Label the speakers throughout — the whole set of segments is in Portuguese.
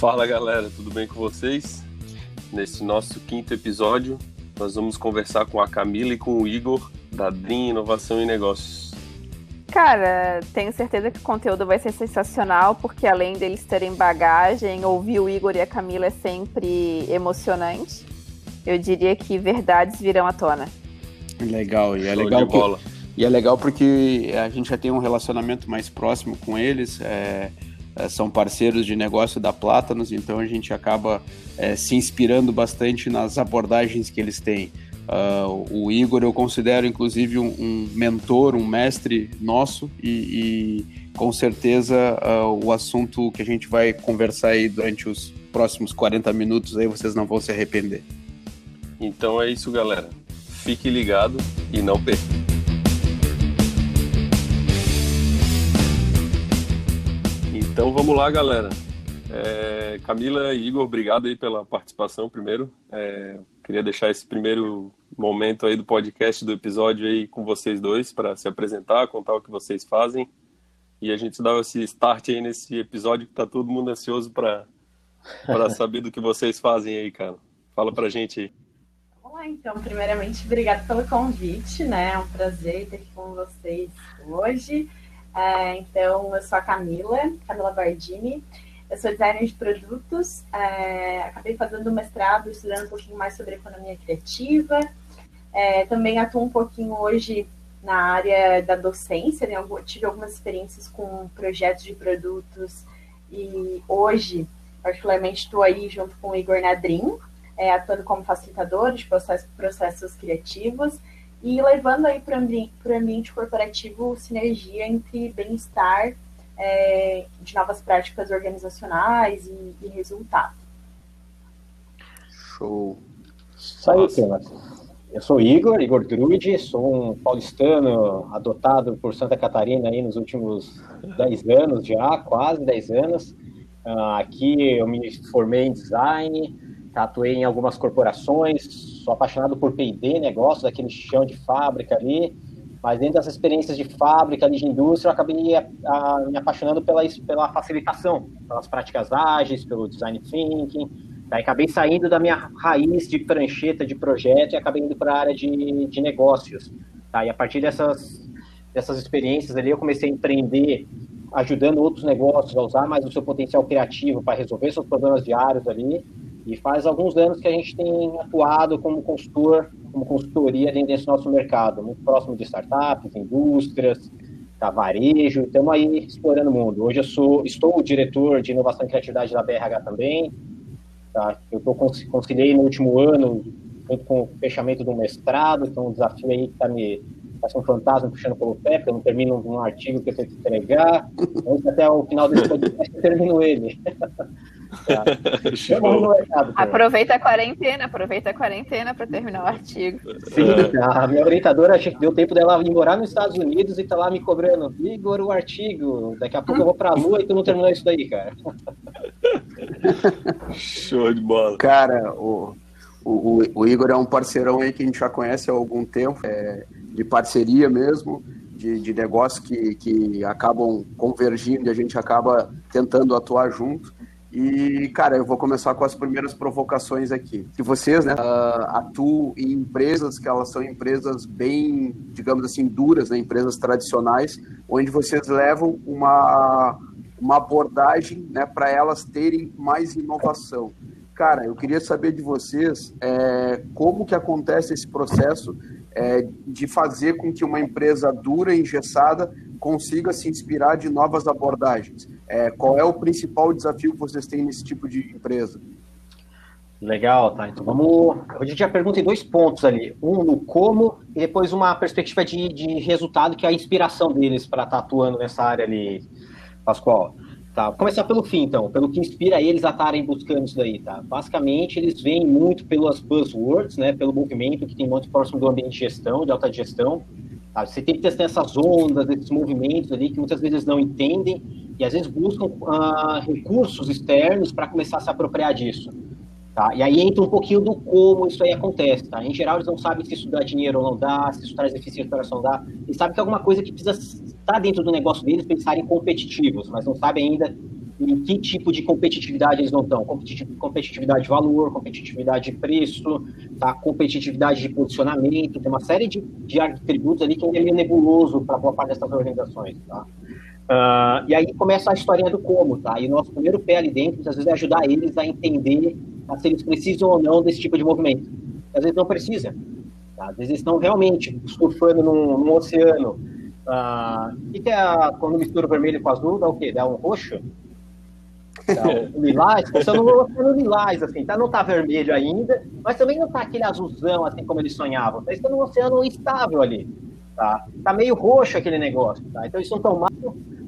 Speaker 1: Fala galera, tudo bem com vocês? Nesse nosso quinto episódio, nós vamos conversar com a Camila e com o Igor da Dream Inovação e Negócios.
Speaker 2: Cara, tenho certeza que o conteúdo vai ser sensacional, porque além deles terem bagagem, ouvir o Igor e a Camila é sempre emocionante. Eu diria que verdades virão à tona.
Speaker 3: Legal, e é
Speaker 1: Show
Speaker 3: legal que, e é legal porque a gente já tem um relacionamento mais próximo com eles. é, são parceiros de negócio da Plátanos, então a gente acaba é, se inspirando bastante nas abordagens que eles têm. Ah, o Igor eu considero inclusive um, um mentor, um mestre nosso e, e com certeza ah, o assunto que a gente vai conversar aí durante os próximos 40 minutos aí vocês não vão se arrepender.
Speaker 1: Então é isso, galera. Fique ligado e não perca. Então vamos lá, galera. É, Camila e Igor, obrigado aí pela participação primeiro. É, queria deixar esse primeiro momento aí do podcast, do episódio aí com vocês dois para se apresentar, contar o que vocês fazem. E a gente dava esse start aí nesse episódio que tá todo mundo ansioso para para saber do que vocês fazem aí, cara. Fala pra gente aí.
Speaker 4: Vamos lá, então. Primeiramente, obrigada pelo convite, né? É um prazer estar aqui com vocês hoje. É, então, eu sou a Camila, Camila Bardini. Eu sou designer de produtos. é, acabei fazendo mestrado, estudando um pouquinho mais sobre economia criativa. É, também atuo um pouquinho hoje na área da docência, né? Tive algumas experiências com projetos de produtos e hoje, particularmente, estou aí junto com o Igor Nadrim, é, atuando como facilitador de processos, processos criativos e levando aí para o ambiente, pro ambiente corporativo sinergia entre bem-estar é, de novas práticas organizacionais e, e resultado.
Speaker 3: Show.
Speaker 5: Isso aí, Silas. Eu sou Igor, Igor Drude, sou um paulistano adotado por Santa Catarina aí nos últimos 10 anos já, quase 10 anos. Ah, aqui eu me formei em design, atuei em algumas corporações, sou apaixonado por P&D, negócio daquele chão de fábrica ali, mas dentro das experiências de fábrica, de indústria, eu acabei ah, me apaixonando pela, pela facilitação, pelas práticas ágeis, pelo design thinking, Daí acabei saindo da minha raiz de prancheta de projeto e acabei indo para a área de, de negócios. Tá? E a partir dessas, dessas experiências ali, eu comecei a empreender, ajudando outros negócios a usar mais o seu potencial criativo para resolver seus problemas diários ali. E faz alguns anos que a gente tem atuado como consultor, como consultoria dentro desse nosso mercado, muito próximo de startups, indústrias, tá, varejo, estamos aí explorando o mundo. Hoje eu sou, estou diretor de inovação e criatividade da BRH também, Tá? Eu tô, conciliei no último ano, junto com o fechamento do mestrado, é um desafio aí que está me parece um fantasma puxando pelo pé, porque eu não termino um artigo que eu tenho que entregar. Até o final desse podcast eu termino ele. tá.
Speaker 2: mercado, aproveita a quarentena, aproveita a quarentena para terminar o artigo.
Speaker 5: Sim, a minha orientadora deu tempo dela ir morar nos Estados Unidos e tá lá me cobrando, Igor, o artigo, daqui a pouco eu vou para a lua e tu não terminou isso daí, cara.
Speaker 1: Show de bola.
Speaker 3: Cara, o, o, o, Igor é um parceirão aí que a gente já conhece há algum tempo, é, de parceria mesmo, de, de negócios que, que acabam convergindo e a gente acaba tentando atuar junto. E, cara, eu vou começar com as primeiras provocações aqui. Que vocês, né, uh, atuam em empresas que elas são empresas bem, digamos assim, duras, né, empresas tradicionais, onde vocês levam uma, uma abordagem né, para elas terem mais inovação. Cara, eu queria saber de vocês é, como que acontece esse processo é, de fazer com que uma empresa dura, engessada, consiga se inspirar de novas abordagens. É, qual é o principal desafio que vocês têm nesse tipo de empresa?
Speaker 5: Legal, tá. Então vamos. A gente já pergunta em dois pontos ali. Um no como e depois uma perspectiva de, de resultado, que é a inspiração deles para estar tá atuando nessa área ali, Pascoal. Tá, vou começar pelo fim, então, pelo que inspira eles a estarem buscando isso daí, tá? Basicamente, eles vêm muito pelas buzzwords, né, pelo movimento que tem muito próximo do ambiente de gestão, de alta gestão. Você tem que ter essas ondas, esses movimentos ali que muitas vezes não entendem e às vezes buscam uh, recursos externos para começar a se apropriar disso. Tá? E aí entra um pouquinho do como isso aí acontece. Tá? Em geral, eles não sabem se isso dá dinheiro ou não dá, se isso traz eficiência para não dá. Eles sabem que é alguma coisa que precisa estar dentro do negócio deles para competitivos, mas não sabem ainda em que tipo de competitividade eles não estão. Competitividade de valor, competitividade de preço, tá? competitividade de posicionamento, tem uma série de, de atributos ali que é nebuloso para boa parte dessas organizações. Tá? Uh, e aí começa a historinha do como, tá? E o nosso primeiro pé ali dentro, às vezes, é ajudar eles a entender tá, se eles precisam ou não desse tipo de movimento. Às vezes não precisa. Tá? Às vezes estão realmente surfando num, num oceano. Uh, o que, que é quando mistura o vermelho com o azul? Dá o quê? Dá um roxo? Então, lilás, pensando no oceano lilás, assim, tá? Não tá vermelho ainda, mas também não tá aquele azulzão, assim como eles sonhavam. Tá? Está no oceano estável ali, tá? Tá meio roxo aquele negócio, tá? Então eles não tão mal,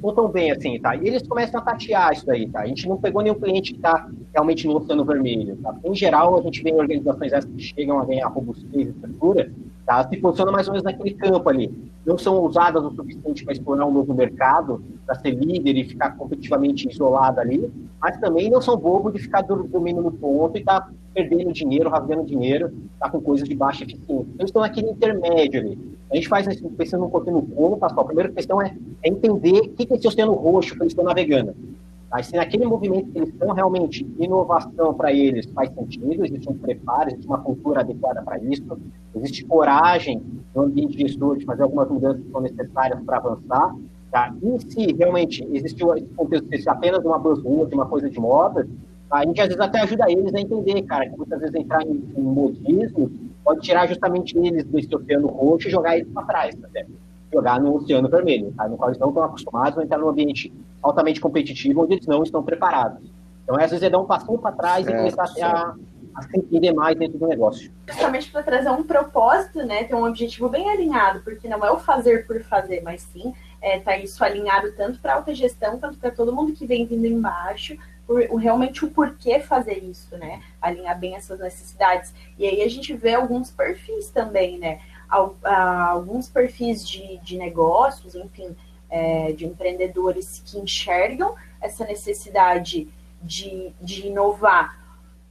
Speaker 5: não tão bem assim, tá? E eles começam a tatear isso aí, tá? A gente não pegou nenhum cliente que tá realmente no oceano vermelho, tá? Em geral, a gente vê organizações essas que chegam a ganhar robustez e estrutura, tá? Se posiciona mais ou menos naquele campo ali. Não são usadas o suficiente para explorar um novo mercado, para ser líder e ficar competitivamente isolada ali, mas também não são bobos de ficar dormindo no ponto e estar tá perdendo dinheiro, rasgando dinheiro, tá com coisas de baixa eficiência. Então, estão naquele intermédio ali. A gente faz isso pensando no conteúdo como, Pascoal. A primeira questão é, é entender o que é esse oceano roxo que eles estão navegando. Mas se naquele movimento que eles estão realmente, inovação para eles faz sentido, existe um preparo, existe uma cultura adequada para isso, existe coragem no ambiente de estudo de fazer algumas mudanças que são necessárias para avançar, tá? E se realmente existiu esse contexto de apenas uma buzzword, uma coisa de moda, tá? a gente às vezes até ajuda eles a entender, cara, que muitas vezes entrar em, em modismo pode tirar justamente eles desse oceano roxo e jogar eles para trás, até. Jogar no oceano vermelho, tá? no qual eles não estão acostumados a entrar num ambiente altamente competitivo onde eles não estão preparados. Então, às vezes, é dar um passinho para trás certo, e começar a, a se entender mais dentro do negócio.
Speaker 6: Justamente para trazer um propósito, né, ter um objetivo bem alinhado, porque não é o fazer por fazer, mas sim é, tá isso alinhado tanto para alta gestão, quanto para todo mundo que vem vindo embaixo, por, realmente o porquê fazer isso, né? Alinhar bem essas necessidades. E aí a gente vê alguns perfis também, né? Alguns perfis de, de negócios, enfim, é, de empreendedores que enxergam essa necessidade de, de inovar,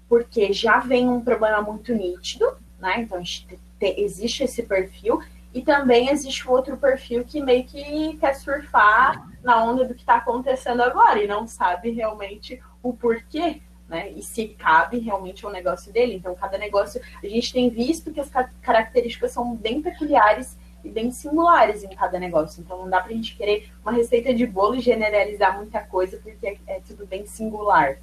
Speaker 6: porque já vem um problema muito nítido, né? Então te, existe esse perfil, e também existe outro perfil que meio que quer surfar na onda do que está acontecendo agora e não sabe realmente o porquê, né? E se cabe realmente ao negócio dele. Então, cada negócio, a gente tem visto que as características são bem peculiares e bem singulares em cada negócio. Então não dá para a gente querer uma receita de bolo e generalizar muita coisa, porque é, é tudo bem singular.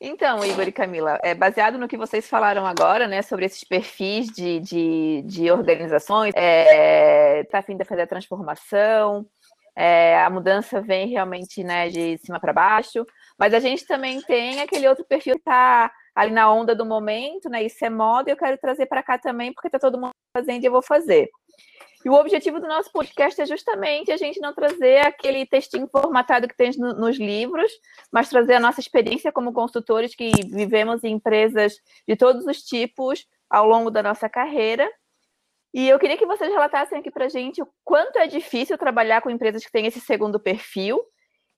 Speaker 2: Então, Igor e Camila, é, baseado no que vocês falaram agora, né, sobre esses perfis de, de, de organizações, é, tá afim de fazer a transformação, é, a mudança vem realmente né, de cima para baixo, mas a gente também tem aquele outro perfil que está ali na onda do momento, né? Isso é moda e eu quero trazer para cá também, porque está todo mundo fazendo e eu vou fazer. E o objetivo do nosso podcast é justamente a gente não trazer aquele textinho formatado que tem no, nos livros, mas trazer a nossa experiência como consultores que vivemos em empresas de todos os tipos ao longo da nossa carreira. E eu queria que vocês relatassem aqui para a gente o quanto é difícil trabalhar com empresas que têm esse segundo perfil.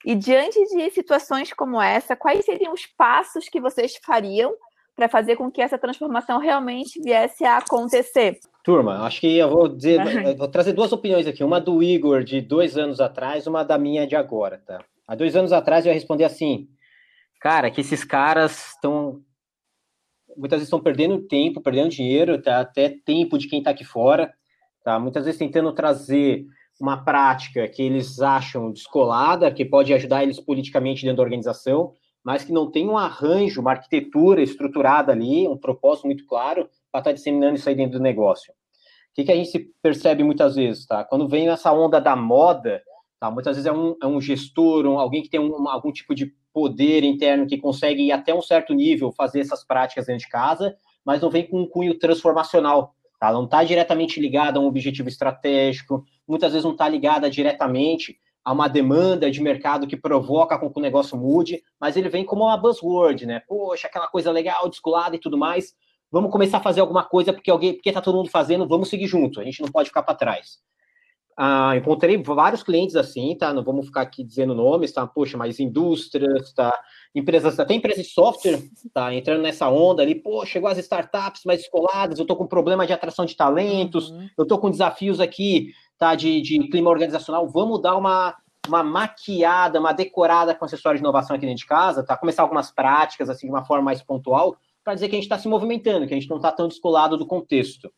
Speaker 2: E diante de situações como essa, quais seriam os passos que vocês fariam para fazer com que essa transformação realmente viesse a acontecer.
Speaker 5: Turma, acho que eu vou dizer, eu vou trazer duas opiniões aqui, uma do Igor de dois anos atrás, uma da minha de agora, tá? Há dois anos atrás eu ia responder assim, cara, que esses caras estão muitas vezes estão perdendo tempo, perdendo dinheiro, tá? até tempo de quem está aqui fora, tá? Muitas vezes tentando trazer uma prática que eles acham descolada, que pode ajudar eles politicamente dentro da organização, mas que não tem um arranjo, uma arquitetura estruturada ali, um propósito muito claro para estar tá disseminando isso aí dentro do negócio. O que, que a gente percebe muitas vezes, tá? Quando vem nessa onda da moda, tá? Muitas vezes é um, é um gestor, um, alguém que tem um, algum tipo de poder interno que consegue ir até um certo nível fazer essas práticas dentro de casa, mas não vem com um cunho transformacional, tá? Não está diretamente ligado a um objetivo estratégico, muitas vezes não está ligada diretamente a uma demanda de mercado que provoca com que o negócio mude, mas ele vem como uma buzzword, né? Poxa, aquela coisa legal, descolada e tudo mais. Vamos começar a fazer alguma coisa porque alguém, porque tá todo mundo fazendo, vamos seguir junto. A gente não pode ficar para trás. Ah, encontrei vários clientes assim, tá? Não vamos ficar aqui dizendo nomes, tá? Poxa, mas indústrias, tá? Empresas, até empresas de software, tá? Entrando nessa onda ali, pô, chegou as startups mais descoladas, eu tô com problema de atração de talentos, uhum. eu tô com desafios aqui tá, de, de clima organizacional, vamos dar uma, uma maquiada, uma decorada com acessório de inovação aqui dentro de casa, tá? Começar algumas práticas, assim, de uma forma mais pontual, para dizer que a gente está se movimentando, que a gente não está tão descolado do contexto.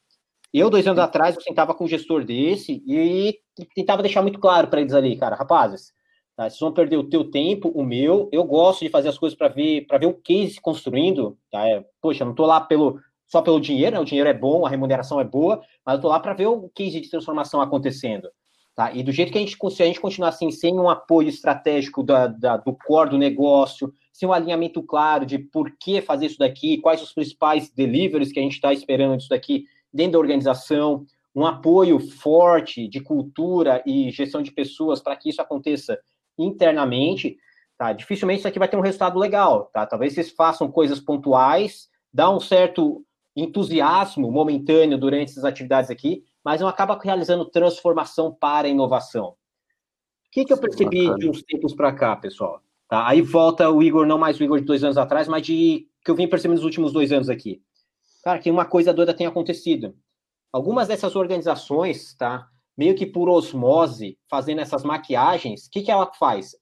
Speaker 5: Eu, dois anos atrás, eu sentava com um gestor desse e tentava deixar muito claro para eles ali, cara, rapazes, tá? vocês vão perder o teu tempo, o meu, eu gosto de fazer as coisas para ver, para ver o case construindo, tá? É, poxa, não estou lá pelo, só pelo dinheiro, né? o dinheiro é bom, a remuneração é boa, mas eu estou lá para ver o case de transformação acontecendo. Tá? E do jeito que a gente, se a gente continuar assim, sem um apoio estratégico da, da, do core do negócio, sem um alinhamento claro de por que fazer isso daqui, quais os principais deliveries que a gente está esperando disso daqui dentro da organização, um apoio forte de cultura e gestão de pessoas para que isso aconteça internamente, tá? Dificilmente isso aqui vai ter um resultado legal, tá? Talvez vocês façam coisas pontuais, dá um certo entusiasmo momentâneo durante essas atividades aqui, mas não acaba realizando transformação para inovação. O que, que eu percebi Bacana. de uns tempos para cá, pessoal? Tá? Aí volta o Igor, não mais o Igor de dois anos atrás, mas de que eu vim percebendo nos últimos dois anos aqui. Cara, que uma coisa doida tem acontecido. Algumas dessas organizações, tá? Meio que por osmose, fazendo essas maquiagens, o que, que ela faz?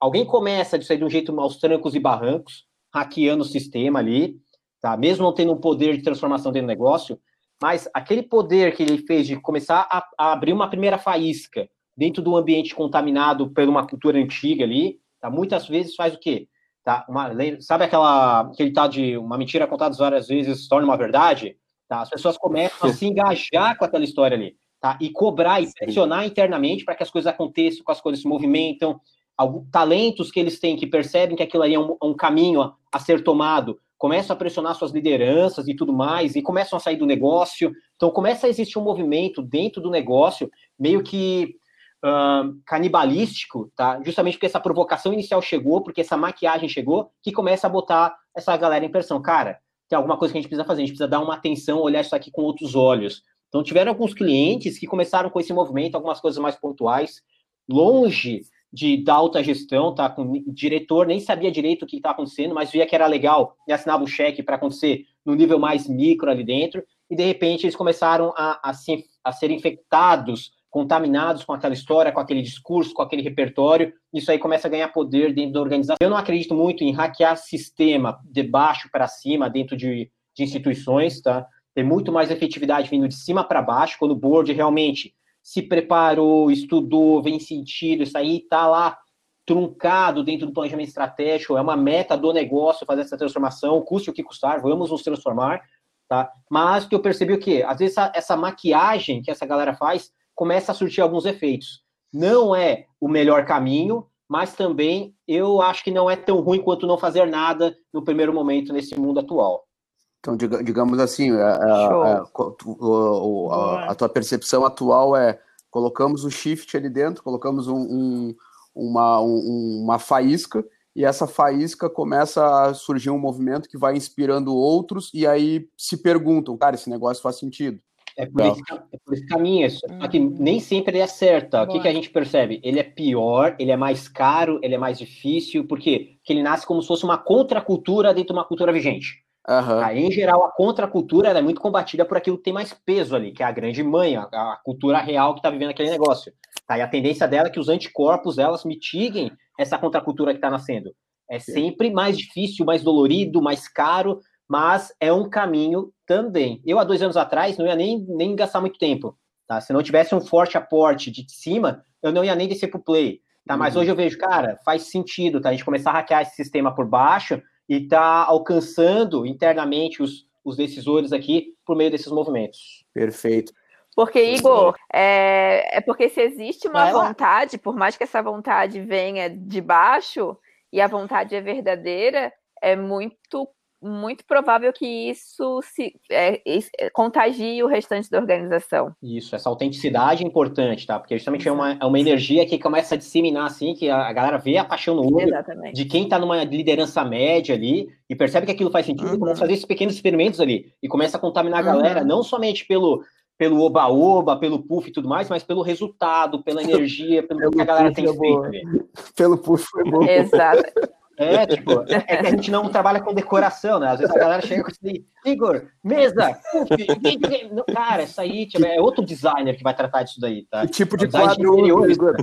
Speaker 5: Alguém começa de sair de um jeito aos trancos e barrancos, hackeando o sistema ali, tá? Mesmo não tendo um poder de transformação dentro do negócio, mas aquele poder que ele fez de começar a, a abrir uma primeira faísca dentro do ambiente contaminado por uma cultura antiga ali, tá? Muitas vezes faz o quê? Tá? Uma, sabe aquela aquele tal de uma mentira contada várias vezes se torna uma verdade? Tá? As pessoas começam a se engajar com aquela história ali, tá? E cobrar e pressionar internamente para que as coisas aconteçam, que as coisas se movimentam, alguns talentos que eles têm que percebem que aquilo aí é um, um caminho a, a ser tomado, começam a pressionar suas lideranças e tudo mais, e começam a sair do negócio. Então, começa a existir um movimento dentro do negócio, meio que uh, canibalístico, tá? Justamente porque essa provocação inicial chegou, porque essa maquiagem chegou, que começa a botar essa galera em pressão. Cara, tem alguma coisa que a gente precisa fazer, a gente precisa dar uma atenção, olhar isso aqui com outros olhos. Então, tiveram alguns clientes que começaram com esse movimento, algumas coisas mais pontuais, longe de da alta gestão, tá? Com diretor nem sabia direito o que estava acontecendo, mas via que era legal e assinava o cheque para acontecer no nível mais micro ali dentro, e de repente eles começaram a, a, se, a ser infectados, contaminados com aquela história, com aquele discurso, com aquele repertório, isso aí começa a ganhar poder dentro da organização. Eu não acredito muito em hackear sistema de baixo para cima dentro de, de instituições, tá? Tem muito mais efetividade vindo de cima para baixo, quando o board realmente se preparou, estudou, vem sentido, isso aí está lá truncado dentro do planejamento estratégico, é uma meta do negócio fazer essa transformação, custe o que custar, vamos nos transformar, tá? Mas que eu percebi o quê? Às vezes essa, essa maquiagem que essa galera faz começa a surtir alguns efeitos. Não é o melhor caminho, mas também eu acho que não é tão ruim quanto não fazer nada no primeiro momento nesse mundo atual.
Speaker 3: Então, digamos assim, a, a, a, a, tua percepção atual é colocamos o shift ali dentro, colocamos um, um, uma, um, uma faísca, e essa faísca começa a surgir um movimento que vai inspirando outros, e aí se perguntam, cara, esse negócio faz sentido.
Speaker 5: É por, esse, é por esse caminho, só que nem sempre ele é certo. O que, que a gente percebe? Ele é pior, ele é mais caro, ele é mais difícil, por quê? Porque ele nasce como se fosse uma contracultura dentro de uma cultura vigente. Uhum. Aí, em geral, a contracultura é muito combatida por aquilo que tem mais peso ali, que é a grande mãe, a, a cultura real que está vivendo aquele negócio. Tá? E a tendência dela é que os anticorpos elas mitiguem essa contracultura que está nascendo. É sempre mais difícil, mais dolorido, mais caro, mas é um caminho também. Eu, há dois anos atrás, não ia nem, nem gastar muito tempo. Tá? Se não tivesse um forte aporte de cima, eu não ia nem descer para o play. Tá? Mas uhum. hoje eu vejo, cara, faz sentido tá? a gente começar a hackear esse sistema por baixo e tá alcançando internamente os, os decisores aqui por meio desses movimentos.
Speaker 3: Perfeito.
Speaker 2: Porque, Igor, é, é porque se existe uma vontade, por mais que essa vontade venha de baixo e a vontade é verdadeira, é muito muito provável que isso se é, é, contagie o restante da organização.
Speaker 5: Isso, essa autenticidade é importante, tá? Porque justamente é uma, é uma energia que começa a disseminar, assim, que a, a galera vê a paixão no olho Exatamente. de quem tá numa liderança média ali e percebe que aquilo faz sentido uhum. e começa a fazer esses pequenos experimentos ali e começa a contaminar a galera, uhum. não somente pelo pelo oba-oba, pelo puff e tudo mais, mas pelo resultado, pela energia, pelo, pelo que a galera tem feito. Ali.
Speaker 3: Pelo puff foi bom.
Speaker 2: Exato.
Speaker 5: É, tipo, é que a gente não trabalha com decoração, né? Às vezes a galera chega com isso aí, Igor, mesa, puff, cara, isso aí tipo, é outro designer que vai tratar disso daí, tá?
Speaker 3: Que tipo de é quadro, Igor?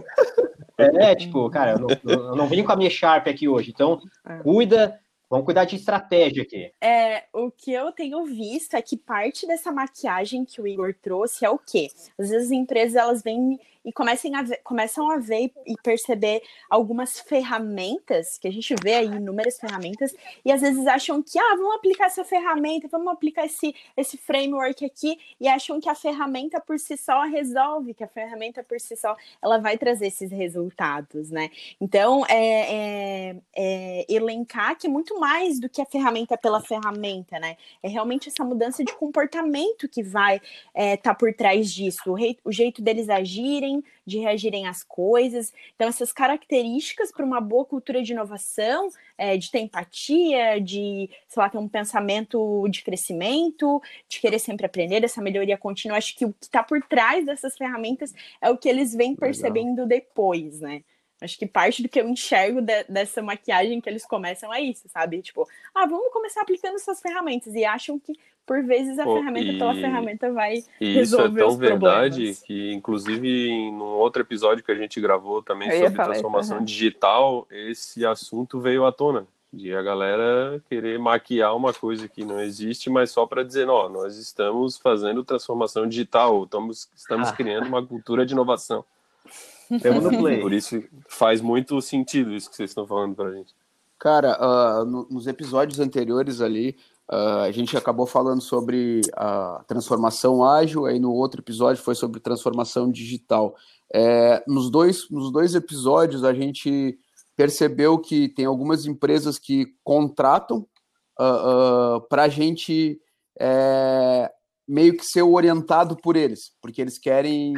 Speaker 5: É, tipo, cara, eu não, eu não vim com a minha Sharp aqui hoje, então é. cuida Vamos cuidar de estratégia aqui.
Speaker 6: É, o que eu tenho visto é que parte dessa maquiagem que o Igor trouxe é o quê? Às vezes as empresas elas vêm e comecem a ver, começam a ver e perceber algumas ferramentas, que a gente vê aí inúmeras ferramentas, e às vezes acham que, ah, vamos aplicar essa ferramenta, vamos aplicar esse, esse framework aqui, e acham que a ferramenta por si só resolve, que a ferramenta por si só ela vai trazer esses resultados, né? Então, é, é, é elencar que é muito mais do que a ferramenta pela ferramenta, né? É realmente essa mudança de comportamento que vai estar é, tá por trás disso, o, rei, o jeito deles agirem, de reagirem às coisas. Então, essas características para uma boa cultura de inovação, é, de ter empatia, de, sei lá, ter um pensamento de crescimento, de querer sempre aprender, essa melhoria contínua, acho que o que está por trás dessas ferramentas é o que eles vêm percebendo Legal. depois, né? Acho que parte do que eu enxergo de, dessa maquiagem que eles começam é isso, sabe? Tipo, ah, vamos começar aplicando essas ferramentas e acham que por vezes a Pô, ferramenta e... pela ferramenta vai e resolver isso é tão verdade problemas.
Speaker 1: que inclusive em um outro episódio que a gente gravou também eu sobre transformação uhum. digital esse assunto veio à tona de a galera querer maquiar uma coisa que não existe mas só para dizer não nós estamos fazendo transformação digital estamos estamos ah. criando uma cultura de inovação
Speaker 5: Temos no play.
Speaker 1: por isso faz muito sentido isso que vocês estão falando para gente
Speaker 3: cara uh, no, nos episódios anteriores ali Uh, a gente acabou falando sobre a transformação ágil, aí no outro episódio foi sobre transformação digital. É, nos, dois, nos dois episódios a gente percebeu que tem algumas empresas que contratam uh, ah, uh, para a gente é, meio que ser orientado por eles, porque eles querem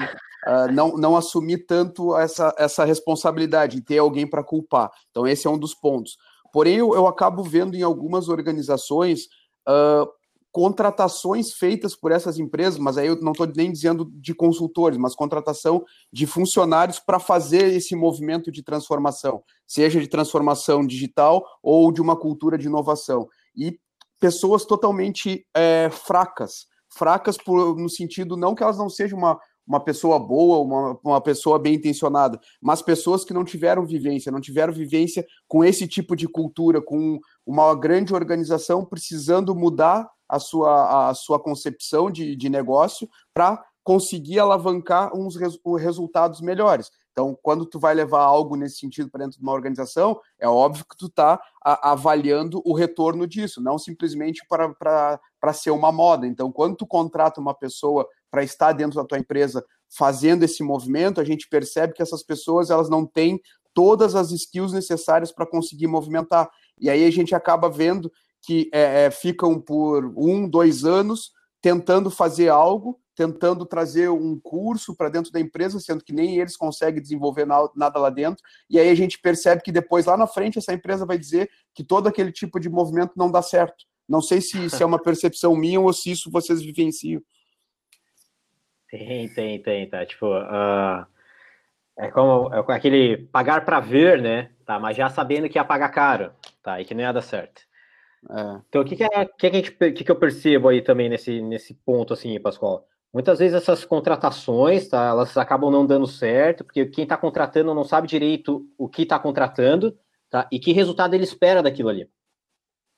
Speaker 3: não, não assumir tanto essa, essa responsabilidade e ter alguém para culpar. Então, esse é um dos pontos. Porém, eu, eu acabo vendo em algumas organizações uh, contratações feitas por essas empresas, mas aí eu não estou nem dizendo de consultores, mas contratação de funcionários para fazer esse movimento de transformação, seja de transformação digital ou de uma cultura de inovação. E pessoas totalmente é, fracas, fracas por, no sentido não que elas não sejam uma, uma pessoa boa, uma, uma pessoa bem intencionada, mas pessoas que não tiveram vivência, não tiveram vivência com esse tipo de cultura, com uma grande organização precisando mudar a sua, a sua concepção de, de negócio para conseguir alavancar uns res, resultados melhores. Então, quando tu vai levar algo nesse sentido para dentro de uma organização, é óbvio que tu está avaliando o retorno disso, não simplesmente para ser uma moda. Então, quando tu contrata uma pessoa para estar dentro da tua empresa fazendo esse movimento, a gente percebe que essas pessoas elas não têm todas as skills necessárias para conseguir movimentar. E aí a gente acaba vendo que é, é, ficam por um, dois anos tentando fazer algo, tentando trazer um curso para dentro da empresa, sendo que nem eles conseguem desenvolver nada lá dentro. E aí a gente percebe que depois, lá na frente, essa empresa vai dizer que todo aquele tipo de movimento não dá certo. Não sei se, se é uma percepção minha ou se isso vocês vivenciam.
Speaker 5: Tem, tem, tem, tá? Tipo, uh, é como é aquele pagar para ver, né? Tá, mas já sabendo que ia pagar caro, tá? E que não ia dar certo. É. Então, o que, que, é, que, que, gente, que, que eu percebo aí também nesse, nesse ponto, assim, Pascoal? Muitas vezes essas contratações, tá, elas acabam não dando certo, porque quem está contratando não sabe direito o que está contratando, tá, e que resultado ele espera daquilo ali.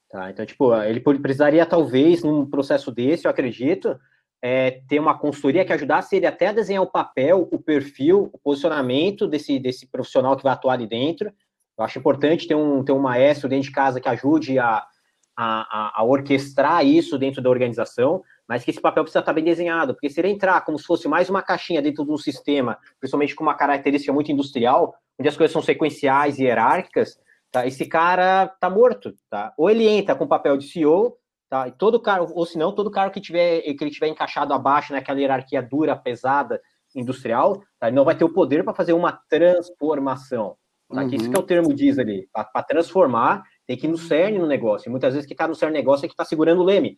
Speaker 5: Tá, então, tipo, ele precisaria, talvez, num processo desse, eu acredito, é, ter uma consultoria que ajudasse ele até a desenhar o papel, o perfil, o posicionamento desse, desse profissional que vai atuar ali dentro. Eu acho importante ter um, ter um maestro dentro de casa que ajude a, a, a, orquestrar isso dentro da organização, mas que esse papel precisa estar bem desenhado, porque se ele entrar como se fosse mais uma caixinha dentro de um sistema, principalmente com uma característica muito industrial, onde as coisas são sequenciais e hierárquicas, tá? esse cara tá morto, tá? Ou ele entra com o papel de CEO, Tá? E todo carro, ou se não, todo carro que, tiver, que ele tiver encaixado abaixo naquela hierarquia dura, pesada, industrial, tá? ele não vai ter o poder para fazer uma transformação. Tá? Uhum. Que isso que é o termo diz ali. Para transformar, tem que ir no cerne no negócio. E muitas vezes quem está no cerne do negócio é que está segurando o leme.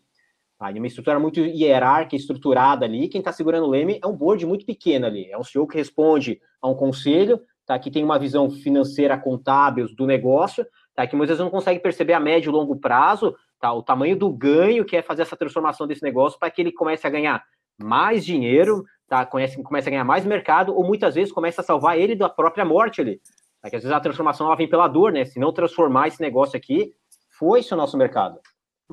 Speaker 5: Tá? E uma estrutura muito hierárquica, estruturada ali, quem está segurando o leme é um board muito pequeno ali. É um CEO que responde a um conselho, tá? que tem uma visão financeira contábil do negócio, tá? que muitas vezes não consegue perceber a médio e longo prazo tá? O tamanho do ganho que é fazer essa transformação desse negócio para que ele comece a ganhar mais dinheiro, tá, conhece, começa a ganhar mais mercado, ou muitas vezes começa a salvar ele da própria morte ali. Tá? Que às vezes a transformação ela vem pela dor, né? Se não transformar esse negócio aqui, foi-se o nosso mercado.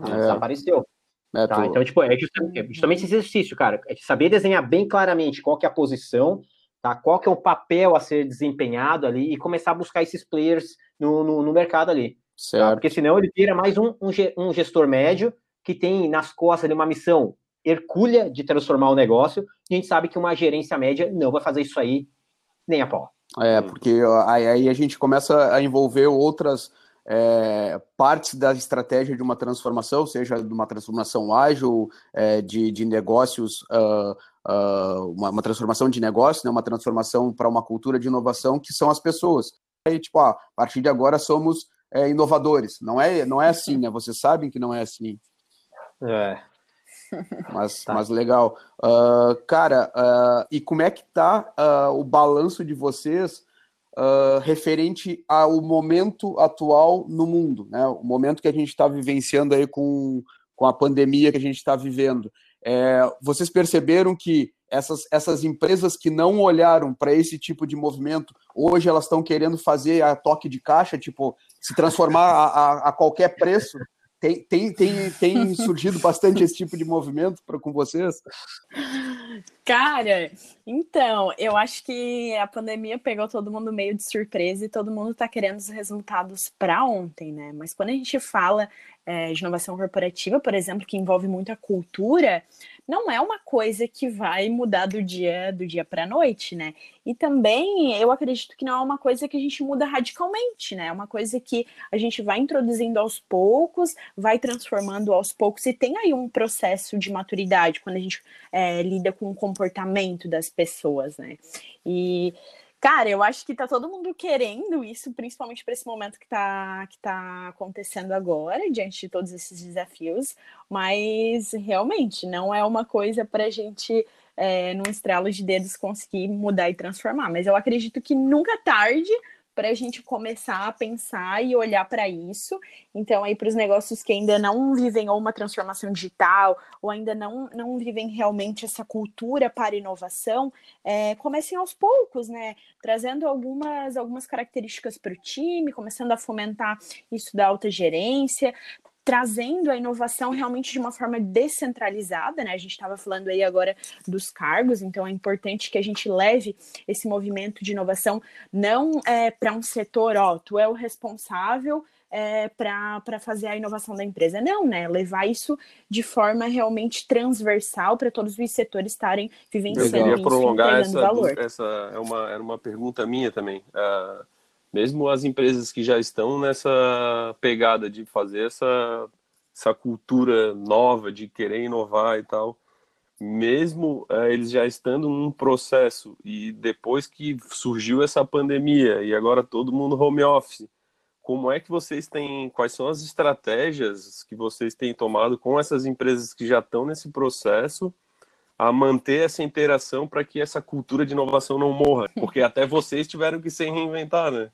Speaker 5: É. Desapareceu. É, tá? Então, tipo, é justamente, é justamente, esse exercício, cara, é saber desenhar bem claramente qual que é a posição, tá? qual que é o papel a ser desempenhado ali e começar a buscar esses players no, no, no mercado ali. Tá? Certo. Tá? Porque senão ele vira mais um, um, gestor médio que tem nas costas ali uma missão hercúlea de transformar o negócio, e a gente sabe que uma gerência média não vai fazer isso aí nem a pau.
Speaker 3: É, porque aí a gente começa a envolver outras é, partes da estratégia de uma transformação, seja de uma transformação ágil, é, de, de negócios, uh, uh, uma, uma, transformação de negócio, né, uma transformação para uma cultura de inovação, que são as pessoas. Aí, tipo, ah, a partir de agora somos é, inovadores. Não é, não é assim, né? Vocês sabem que não é assim.
Speaker 5: É.
Speaker 3: Mas, tá. mas legal. Uh, cara, e como é que tá o balanço de vocês uh, referente ao momento atual no mundo, né? O momento que a gente está vivenciando aí com, com a pandemia que a gente está vivendo. É, vocês perceberam que essas, essas empresas que não olharam para esse tipo de movimento, hoje elas estão querendo fazer a toque de caixa, tipo, se transformar a, a, a qualquer preço? Tem, tem, tem, tem surgido bastante esse tipo de movimento pra, com vocês?
Speaker 6: Cara, então, eu acho que a pandemia pegou todo mundo meio de surpresa e todo mundo está querendo os resultados para ontem, né? Mas quando a gente fala é, de inovação corporativa, por exemplo, que envolve muito a cultura, não é uma coisa que vai mudar do dia do dia para a noite, né? E também eu acredito que não é uma coisa que a gente muda radicalmente, né? É uma coisa que a gente vai introduzindo aos poucos, vai transformando aos poucos e tem aí um processo de maturidade quando a gente é, lida com o comportamento das pessoas, né? E Cara, eu acho que tá todo mundo querendo isso, principalmente para esse momento que tá, que tá acontecendo agora, diante de todos esses desafios, mas realmente não é uma coisa para a gente, é, num estralo de dedos, conseguir mudar e transformar. Mas eu acredito que nunca tarde para a gente começar a pensar e olhar para isso. Então, aí para os negócios que ainda não vivem ou uma transformação digital, ou ainda não, não vivem realmente essa cultura para inovação, é, comecem aos poucos, né? Trazendo algumas, algumas características para o time, começando a fomentar isso da alta gerência, trazendo a inovação realmente de uma forma descentralizada, né? A gente estava falando aí agora dos cargos, então é importante que a gente leve esse movimento de inovação não é, para um setor, ó, tu é o responsável é, para fazer a inovação da empresa. Não, né? Levar isso de forma realmente transversal para todos os setores estarem vivenciando
Speaker 1: Eu queria prolongar essa, valor. essa é uma, era uma pergunta minha também. Uh, mesmo as empresas que já estão nessa pegada de fazer essa, essa cultura nova, de querer inovar e tal, mesmo é, eles já estando num processo e depois que surgiu essa pandemia e agora todo mundo home office, como é que vocês têm, quais são as estratégias que vocês têm tomado com essas empresas que já estão nesse processo a manter essa interação para que essa cultura de inovação não morra? Porque até vocês tiveram que se reinventar, né?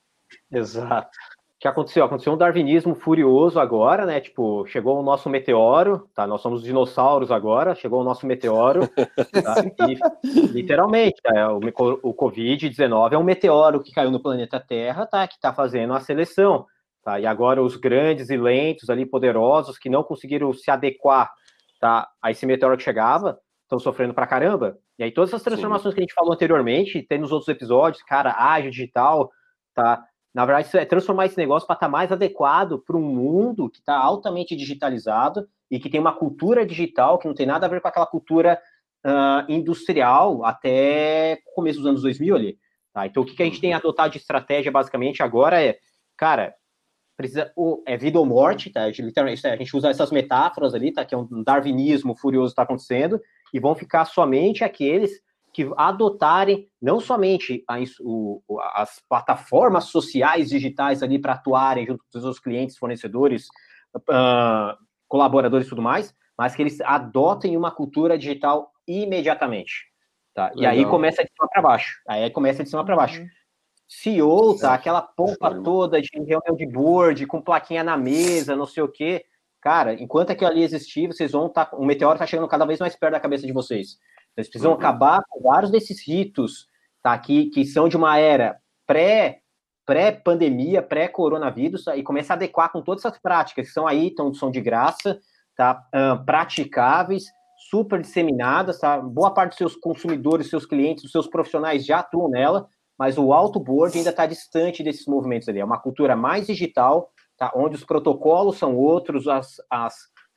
Speaker 5: Exato. O que aconteceu? Aconteceu um darwinismo furioso agora, né? Tipo, chegou o nosso meteoro, tá? Nós somos dinossauros agora, chegou o nosso meteoro. Tá? E, literalmente, tá? o, o Covid-19 é um meteoro que caiu no planeta Terra, tá? Que tá fazendo a seleção. Tá? E agora os grandes e lentos ali, poderosos, que não conseguiram se adequar tá? a esse meteoro que chegava, estão sofrendo pra caramba. E aí todas essas transformações Sim. que a gente falou anteriormente, tem nos outros episódios, cara, ágil, digital, tá? Na verdade, isso é transformar esse negócio para estar tá mais adequado para um mundo que está altamente digitalizado e que tem uma cultura digital que não tem nada a ver com aquela cultura uh, industrial até começo dos anos 2000 ali. Tá? Então, o que, que a gente tem adotado de estratégia basicamente agora é, cara, precisa é vida ou morte, tá? A gente, a gente usa essas metáforas ali, tá? Que é um darwinismo furioso está acontecendo e vão ficar somente aqueles que adotarem não somente as, o, as plataformas sociais digitais ali para atuarem junto com os seus clientes, fornecedores, uh, colaboradores e tudo mais, mas que eles adotem uma cultura digital imediatamente. Tá? E aí começa de cima para baixo. Aí começa de cima para baixo. Uhum. CEO, tá? Aquela pompa toda de reunião de board, com plaquinha na mesa, não sei o quê. Cara, enquanto aquilo ali existir, vocês vão estar. Tá, o meteoro está chegando cada vez mais perto da cabeça de vocês. Eles precisam uhum. acabar com vários desses ritos tá, que, que são de uma era pré pré-pandemia, pré-coronavírus, e começar a adequar com todas essas práticas que são aí, tão, são de graça, tá, uh, praticáveis, super disseminadas, tá? Boa parte dos seus consumidores, seus clientes, os seus profissionais já atuam nela, mas o outboard ainda está distante desses movimentos ali. É uma cultura mais digital, tá? onde os protocolos são outros, as, as,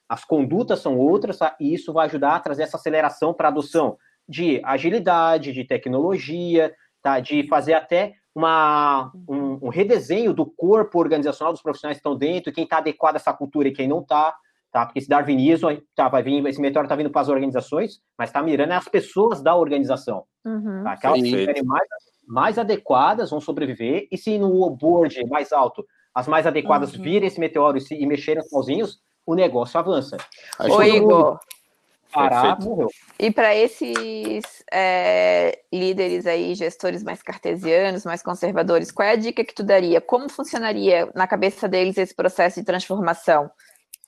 Speaker 5: as condutas são outras, tá? e isso vai ajudar a trazer essa aceleração para a adoção de agilidade, de tecnologia, tá? de fazer até uma, um, um, redesenho do corpo organizacional dos profissionais que estão dentro, quem está adequado a essa cultura e quem não está, tá? Porque esse darwinismo tá, vai vir, esse meteoro está vindo para as organizações, mas está mirando as pessoas da organização. Uhum. Tá? Aquelas que estiverem mais, mais adequadas vão sobreviver, e se no board mais alto as mais adequadas uhum. virem esse meteoro e, se, e mexerem sozinhos, o negócio avança.
Speaker 2: Oi, Igor. Parar, morreu. E para esses é, líderes aí, gestores mais cartesianos, mais conservadores, qual é a dica que tu daria? Como funcionaria na cabeça deles esse processo de transformação?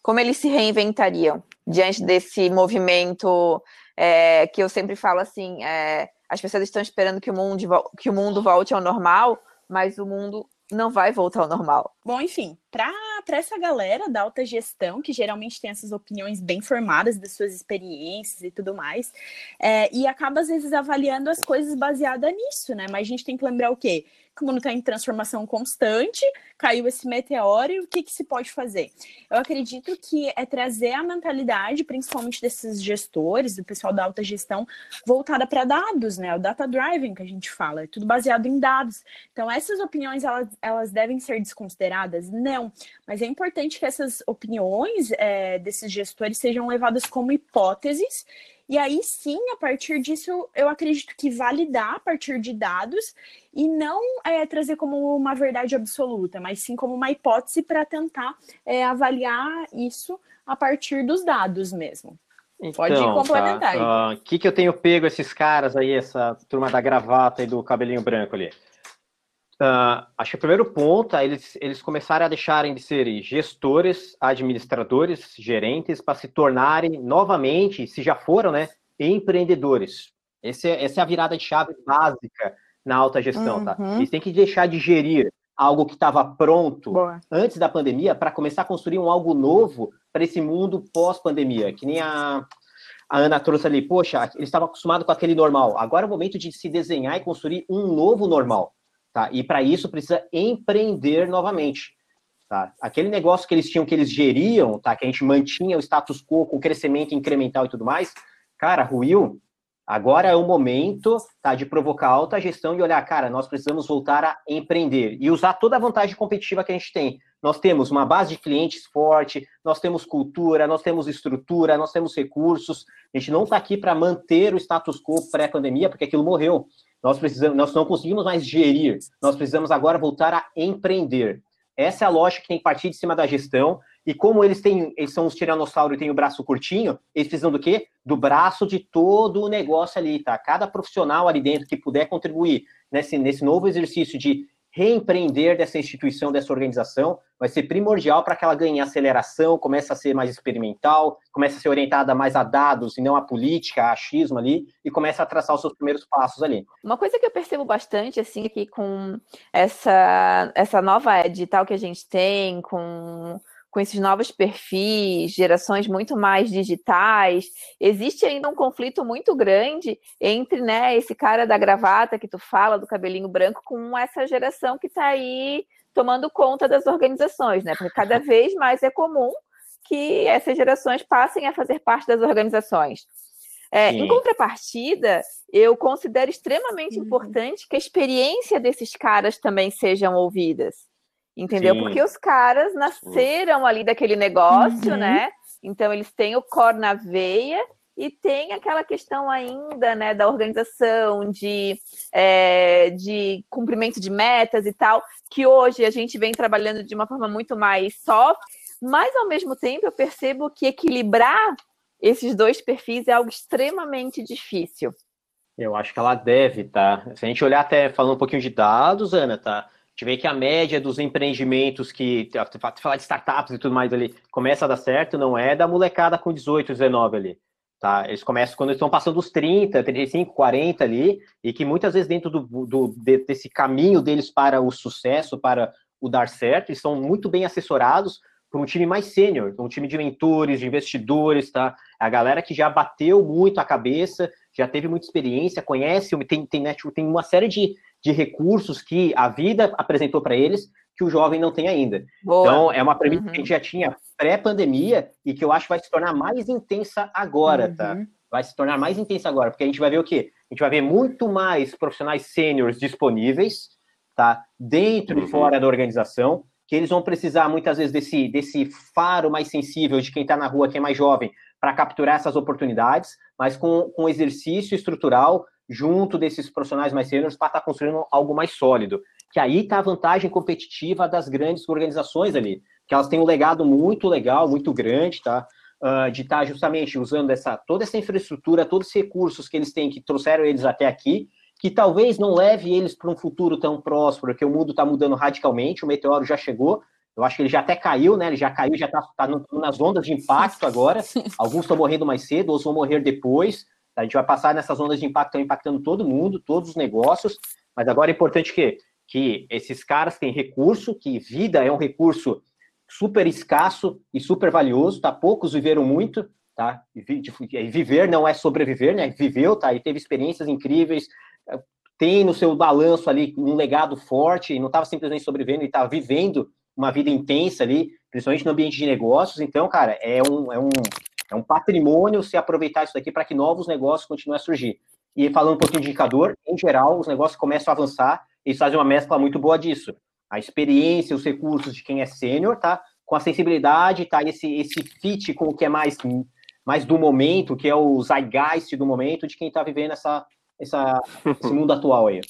Speaker 2: Como eles se reinventariam diante desse movimento é, que eu sempre falo assim, é, as pessoas estão esperando que o, mundo, que o mundo volte ao normal, mas o mundo não vai voltar ao normal.
Speaker 6: Bom, enfim, para essa galera da alta gestão, que geralmente tem essas opiniões bem formadas das suas experiências e tudo mais, é, e acaba às vezes avaliando as coisas baseada nisso, né? Mas a gente tem que lembrar o quê? Que o mundo está em transformação constante, caiu esse meteoro, e o que, que se pode fazer? Eu acredito que é trazer a mentalidade, principalmente desses gestores, do pessoal da alta gestão, voltada para dados, né? O data driving que a gente fala, é tudo baseado em dados. Então, essas opiniões, elas, elas devem ser desconsideradas? Não, mas é importante que essas opiniões é, desses gestores sejam levadas como hipóteses e aí sim, a partir disso, eu acredito que validar a partir de dados e não é, trazer como uma verdade absoluta, mas sim como uma hipótese para tentar é, avaliar isso a partir dos dados mesmo.
Speaker 5: Então, Pode complementar. O tá. uh, que, que eu tenho pego esses caras aí, essa turma da gravata e do cabelinho branco ali? Uh, acho que o primeiro ponto é eles, eles começarem a deixarem de ser gestores, administradores, gerentes, para se tornarem novamente, se já foram, né, empreendedores. Esse, é, essa é a virada de chave básica na alta gestão, tá? uhum. tá? Eles têm que deixar de gerir algo que estava pronto Boa. antes da pandemia para começar a construir um algo novo para esse mundo pós-pandemia, que nem a, a Ana trouxe ali. Poxa, eles estavam acostumados com aquele normal. Agora é o momento de se desenhar e construir um novo normal. Tá? E para isso precisa empreender novamente. Tá? Aquele negócio que eles tinham, que eles geriam, tá? que a gente mantinha o status quo com crescimento incremental e tudo mais, cara, ruiu. Agora é o momento tá, de provocar alta gestão e olhar, cara, nós precisamos voltar a empreender e usar toda a vantagem competitiva que a gente tem. Nós temos uma base de clientes forte, nós temos cultura, nós temos estrutura, nós temos recursos. A gente não está aqui para manter o status quo pré-pandemia, porque aquilo morreu. Nós precisamos, nós não conseguimos mais gerir. Nós precisamos agora voltar a empreender. Essa é a lógica que tem que partir de cima da gestão. E como eles têm, eles são os tiranossauros e têm o braço curtinho, eles precisam do quê? Do braço de todo o negócio ali, tá? Cada profissional ali dentro que puder contribuir nesse, nesse novo exercício de reempreender dessa instituição, dessa organização, vai ser primordial para que ela ganhe aceleração, comece a ser mais experimental, comece a ser orientada mais a dados e não a política, a achismo ali, e comece a traçar os seus primeiros passos ali.
Speaker 2: Uma coisa que eu percebo bastante, assim, aqui com essa, essa nova digital que a gente tem, com com esses novos perfis, gerações muito mais digitais, existe ainda um conflito muito grande entre né, esse cara da gravata que tu fala, do cabelinho branco, com essa geração que está aí tomando conta das organizações, né? Porque cada vez mais é comum que essas gerações passem a fazer parte das organizações. É, em contrapartida, eu considero extremamente uhum. importante que a experiência desses caras também sejam ouvidas. Entendeu? Sim. Porque os caras nasceram ali daquele negócio, uhum. né? Então eles têm o core na veia e tem aquela questão ainda, né, da organização, de, é, de cumprimento de metas e tal, que hoje a gente vem trabalhando de uma forma muito mais soft, mas ao mesmo tempo eu percebo que equilibrar esses dois perfis é algo extremamente difícil.
Speaker 5: Eu acho que ela deve, tá? Se a gente olhar até falando um pouquinho de dados, Ana, tá? Gente vê que a média dos empreendimentos que, falar de startups e tudo mais ali, começa a dar certo, não é da molecada com 18, 19 ali. Tá? Eles começam quando estão passando os 30, 35, 40 ali, e que muitas vezes dentro do, do, desse caminho deles para o sucesso, para o dar certo, eles são muito bem assessorados por um time mais sênior, um time de mentores, de investidores, tá? A galera que já bateu muito a cabeça, já teve muita experiência, conhece, tem, tem, né, tipo, tem uma série de, de recursos que a vida apresentou para eles que o jovem não tem ainda. Boa. Então, é uma premissa uhum. que a gente já tinha pré-pandemia e que eu acho que vai se tornar mais intensa agora, tá? uhum. tá? Vai se tornar mais intensa agora, porque a gente vai ver o quê? A gente vai ver muito mais profissionais sêniores disponíveis, tá? Dentro uhum. e fora da organização, que eles vão precisar muitas vezes desse, desse faro mais sensível de quem está na rua, que é mais jovem, para capturar essas oportunidades, mas com, com exercício estrutural junto desses profissionais mais sêniores para estar tá construindo algo mais sólido que aí está a vantagem competitiva das grandes organizações ali, que elas têm um legado muito legal, muito grande, tá? Uh, de estar tá justamente usando essa, toda essa infraestrutura, todos os recursos que eles têm, que trouxeram eles até aqui, que talvez não leve eles para um futuro tão próspero, que o mundo está mudando radicalmente, o meteoro já chegou, eu acho que ele já até caiu, né? Ele já caiu, já está tá, tá nas ondas de impacto agora. Alguns estão morrendo mais cedo, outros vão morrer depois. A gente vai passar nessas ondas de impacto, estão impactando todo mundo, todos os negócios. Mas agora é importante que que esses caras têm recurso, que vida é um recurso super escasso e super valioso, tá? Poucos viveram muito, tá? E viver não é sobreviver, né? Viveu, tá? E teve experiências incríveis, tem no seu balanço ali um legado forte, e não estava simplesmente sobrevivendo, ele estava vivendo uma vida intensa ali, principalmente no ambiente de negócios. Então, cara, é um, é um, é um patrimônio se aproveitar isso daqui para que novos negócios continuem a surgir. E falando um pouquinho de indicador, em geral, os negócios começam a avançar eles fazem uma mescla muito boa disso. A experiência, os recursos de quem é sênior, tá? Com a sensibilidade, tá? Esse, esse fit com o que é mais, mais do momento, que é o zeitgeist do momento, de quem está vivendo essa, essa, esse mundo atual aí.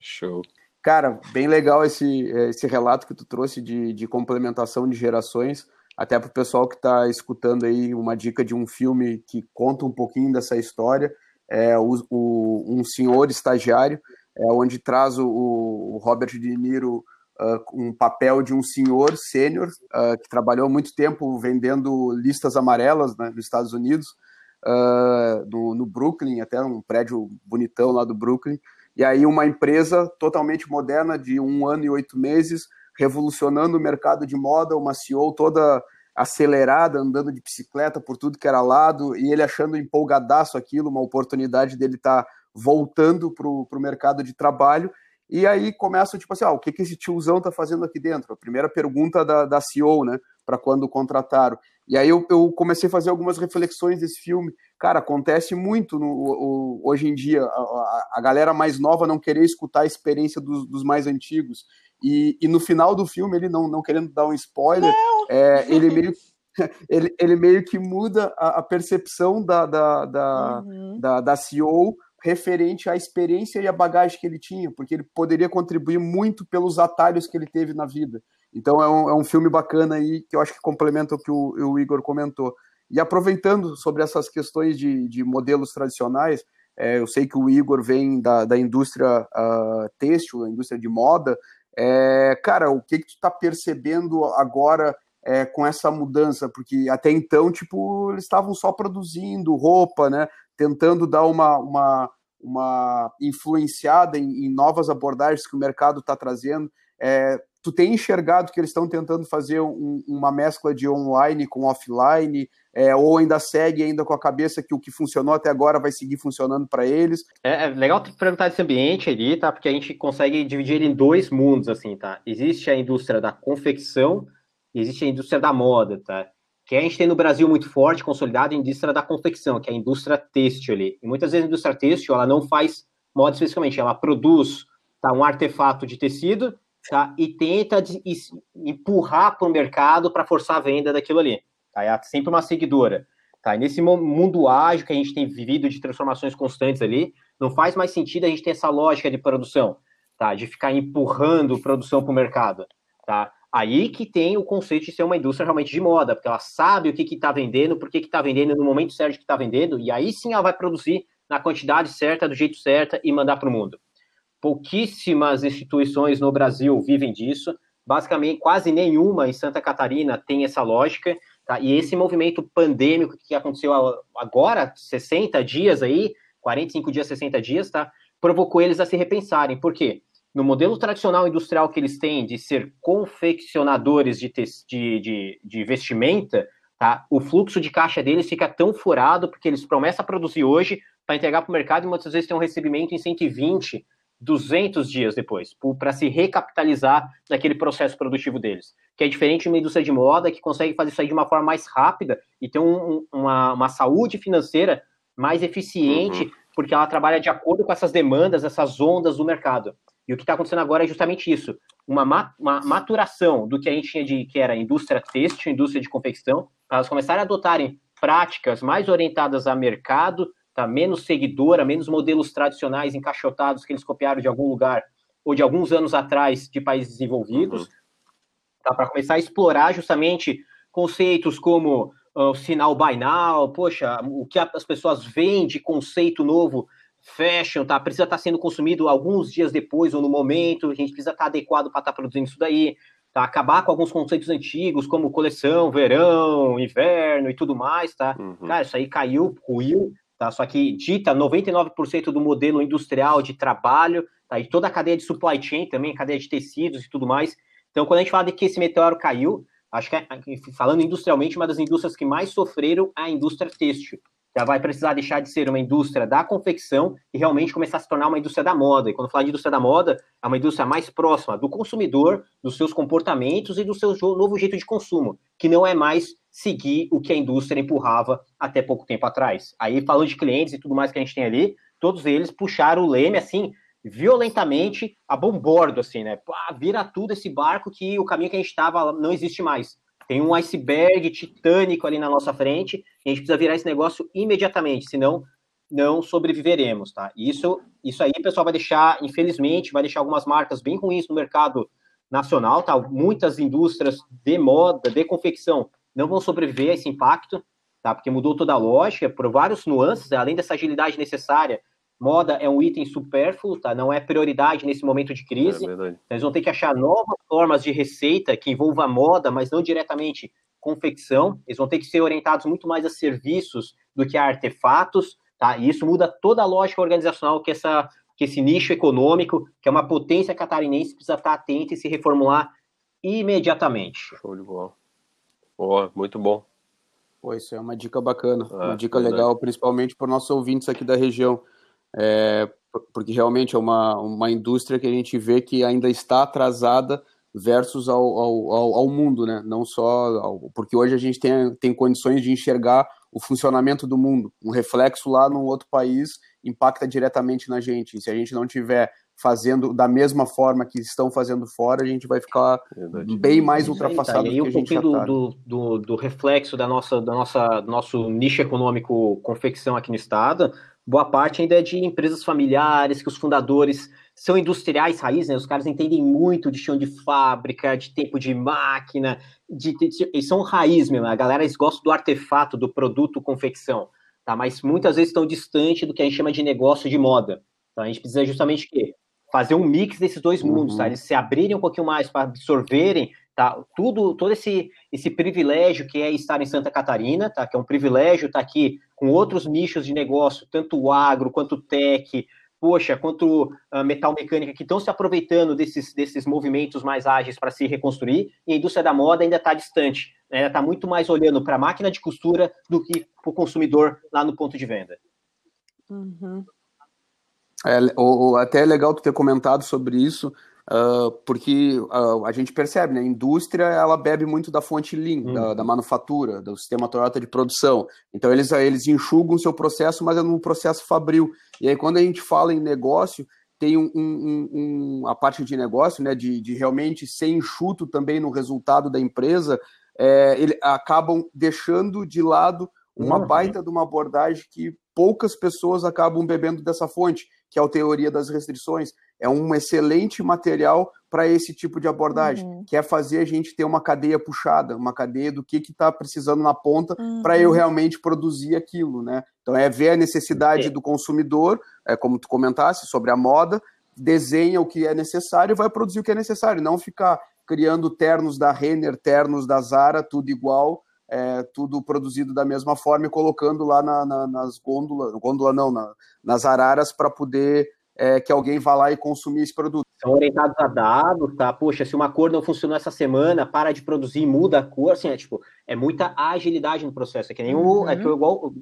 Speaker 3: Show. Cara, bem legal esse, esse relato que tu trouxe de, de complementação de gerações. Até para o pessoal que está escutando aí, uma dica de um filme que conta um pouquinho dessa história. É o, o Um Senhor Estagiário, é, onde traz o, o Robert De Niro uh, um papel de um senhor sênior uh, que trabalhou muito tempo vendendo listas amarelas né, nos Estados Unidos, uh, no, no, Brooklyn, até um prédio bonitão lá do Brooklyn. E aí uma empresa totalmente moderna, de um ano e oito meses, revolucionando o mercado de moda, uma CEO toda acelerada, andando de bicicleta por tudo que era lado, e ele achando empolgadaço aquilo, uma oportunidade dele estar tá voltando para o mercado de trabalho, e aí começa, tipo assim, ah, o que, que esse tiozão tá fazendo aqui dentro? A primeira pergunta da, da CEO, né, para quando contrataram. E aí eu, eu, comecei a fazer algumas reflexões desse filme. Cara, acontece muito no, o, hoje em dia, a, a, galera mais nova não querer escutar a experiência dos, dos mais antigos. E, e, no final do filme, ele não, não querendo dar um spoiler, é, ele meio ele, ele meio que muda a, a percepção da, da, da, uhum. da, da CEO referente à experiência e à bagagem que ele tinha, porque ele poderia contribuir muito pelos atalhos que ele teve na vida. Então é um, é um filme bacana aí que eu acho que complementa o que o, o Igor comentou. E aproveitando sobre essas questões de, de modelos tradicionais, é, eu sei que o Igor vem da, da indústria uh, têxtil, da indústria de moda. É, cara, o que, que tu está percebendo agora é, com essa mudança? Porque até então, tipo, eles estavam só produzindo roupa, né? Tentando dar uma, uma, uma influenciada em, em novas abordagens que o mercado está trazendo. É, tu tem enxergado que eles estão tentando fazer um, uma mescla de online com offline, é, ou ainda segue ainda com a cabeça que o que funcionou até agora vai seguir funcionando para eles?
Speaker 5: É, é, legal perguntar desse ambiente ali, tá? Porque a gente consegue dividir em dois mundos, assim, tá? Existe a indústria da confecção, existe a indústria da moda, tá? que a gente tem no Brasil muito forte, consolidado, a indústria da confecção, que é a indústria têxtil ali. E muitas vezes a indústria têxtil, ela não faz moda especificamente, ela produz tá, um artefato de tecido tá, e tenta de, e, empurrar para o mercado para forçar a venda daquilo ali. Tá? É sempre uma seguidora. Tá? E nesse mundo ágil que a gente tem vivido de transformações constantes ali, não faz mais sentido a gente ter essa lógica de produção, tá? de ficar empurrando produção para o mercado. Tá? Aí que tem o conceito de ser uma indústria realmente de moda, porque ela sabe o que está vendendo, por que está vendendo, no momento certo que está vendendo, e aí sim ela vai produzir na quantidade certa, do jeito certo e mandar para o mundo. Pouquíssimas instituições no Brasil vivem disso, basicamente quase nenhuma em Santa Catarina tem essa lógica, Tá? E esse movimento pandêmico que aconteceu agora, 60 dias aí, 45 dias, 60 dias, tá? provocou eles a se repensarem. Por quê? No modelo tradicional industrial que eles têm de ser confeccionadores de, de, de, de vestimenta, tá? o fluxo de caixa deles fica tão furado porque eles começam a produzir hoje para entregar para o mercado e muitas vezes tem um recebimento em 120, 200 dias depois, para se recapitalizar daquele processo produtivo deles. Que é diferente de uma indústria de moda que consegue fazer isso aí de uma forma mais rápida e ter um, uma, uma saúde financeira mais eficiente, uhum. porque ela trabalha de acordo com essas demandas, essas ondas do mercado. E o que está acontecendo agora é justamente isso: uma, uma, maturação do que a gente tinha de que era indústria têxtil, indústria de confecção, para elas começarem a adotarem práticas mais orientadas a mercado, tá? menos seguidora, menos modelos tradicionais encaixotados que eles copiaram de algum lugar ou de alguns anos atrás de países desenvolvidos, uhum. Tá? para começar a explorar justamente conceitos como uh, sinal buy now, poxa, o que as pessoas veem de conceito novo fashion, tá? Precisa estar tá sendo consumido alguns dias depois ou no momento, a gente precisa estar tá adequado para estar tá produzindo isso daí, tá? Acabar com alguns conceitos antigos, como coleção, verão, inverno e tudo mais, tá? Uhum. Cara, isso aí caiu, ruiu, tá? Só que dita 99% do modelo industrial de trabalho, tá? E toda a cadeia de supply chain também, cadeia de tecidos e tudo mais. Então, quando a gente fala de que esse meteoro caiu, acho que, é, falando industrialmente, uma das indústrias que mais sofreram é a indústria têxtil. Já vai precisar deixar de ser uma indústria da confecção e realmente começar a se tornar uma indústria da moda. E quando falar de indústria da moda, é uma indústria mais próxima do consumidor, dos seus comportamentos e do seu novo jeito de consumo, que não é mais seguir o que a indústria empurrava até pouco tempo atrás. Aí, falando de clientes e tudo mais que a gente tem ali, todos eles puxaram o leme assim, violentamente a bombordo, assim, né? Pá, vira tudo esse barco que o caminho que a gente estava não existe mais. Tem um iceberg titânico ali na nossa frente e a gente precisa virar esse negócio imediatamente, senão não sobreviveremos, tá? Isso, isso aí, pessoal, vai deixar, infelizmente, vai deixar algumas marcas bem ruins no mercado nacional, tá? Muitas indústrias de moda, de confecção, não vão sobreviver a esse impacto, tá? Porque mudou toda a lógica, por vários nuances, além dessa agilidade necessária moda é um item supérfluo, tá? Não é prioridade nesse momento de crise. É Eles vão ter que achar novas formas de receita que envolva a moda, mas não diretamente confecção. Eles vão ter que ser orientados muito mais a serviços do que a artefatos, tá? E isso muda toda a lógica organizacional que essa que esse nicho econômico, que é uma potência catarinense, precisa estar atento e se reformular imediatamente.
Speaker 1: Show de bola. Boa, muito bom.
Speaker 3: Pô, isso é uma dica bacana, é, uma dica legal, principalmente para os nossos ouvintes aqui da região é, porque realmente é uma, uma indústria que a gente vê que ainda está atrasada versus ao, ao, ao, mundo, né? Não só ao, porque hoje a gente tem, tem condições de enxergar o funcionamento do mundo. Um reflexo lá num outro país impacta diretamente na gente. E se a gente não tiver fazendo da mesma forma que estão fazendo fora, a gente vai ficar Verdade. bem mais ultrapassado.
Speaker 5: Aí, tá. e aí um pouquinho do, tá. do, do, do, reflexo da nossa, da nossa nosso nicho econômico confecção aqui no estado, boa parte ainda é de empresas familiares, que os fundadores são industriais raiz, né? Os caras entendem muito de chão de fábrica, de tempo de máquina, de, de, de, eles são raiz mesmo. A galera eles gostam do artefato, do produto confecção, tá? Mas muitas vezes estão distante do que a gente chama de negócio de moda. Então a gente precisa justamente quê? fazer um mix desses dois mundos, tá? uhum. tá? Eles se abrirem um pouquinho mais para absorverem tá? Tudo, todo esse, esse privilégio que é estar em Santa Catarina, tá? Que é um privilégio estar tá aqui com outros nichos de negócio, tanto o agro quanto o tech, poxa, quanto a metal mecânica, que estão se aproveitando desses, desses movimentos mais ágeis para se reconstruir, e a indústria da moda ainda está distante, né? ainda está muito mais olhando para a máquina de costura do que para o consumidor lá no ponto de venda.
Speaker 2: Uhum.
Speaker 3: É, ou, até é legal tu ter comentado sobre isso, Uh, porque uh, a gente percebe, né? A indústria ela bebe muito da fonte Lean, hum. da, da, manufatura, do sistema Toyota de produção. Então eles, eles enxugam o seu processo, mas é num processo fabril. E aí quando a gente fala em negócio, tem um, um, um, a parte de negócio, né? De, de realmente ser enxuto também no resultado da empresa, é, ele, acabam deixando de lado uma uhum. baita de uma abordagem que poucas pessoas acabam bebendo dessa fonte, que é a teoria das restrições é um excelente material para esse tipo de abordagem, uhum. que é fazer a gente ter uma cadeia puxada, uma cadeia do que está precisando na ponta uhum. para eu realmente produzir aquilo, né? Então é ver a necessidade é. do consumidor, é como tu comentasse sobre a moda, desenha o que é necessário e vai produzir o que é necessário, não ficar criando ternos da Renner, ternos da Zara, tudo igual, é, tudo produzido da mesma forma e colocando lá na, na, nas gôndolas, gôndola não, na, nas araras para poder é, que alguém vá lá e consumir esse produto.
Speaker 5: São orientados a dados, tá? Poxa, se uma cor não funcionou essa semana, para de produzir, muda a cor, assim, é tipo, é muita agilidade no processo. É que nem o. Uhum. É que igual,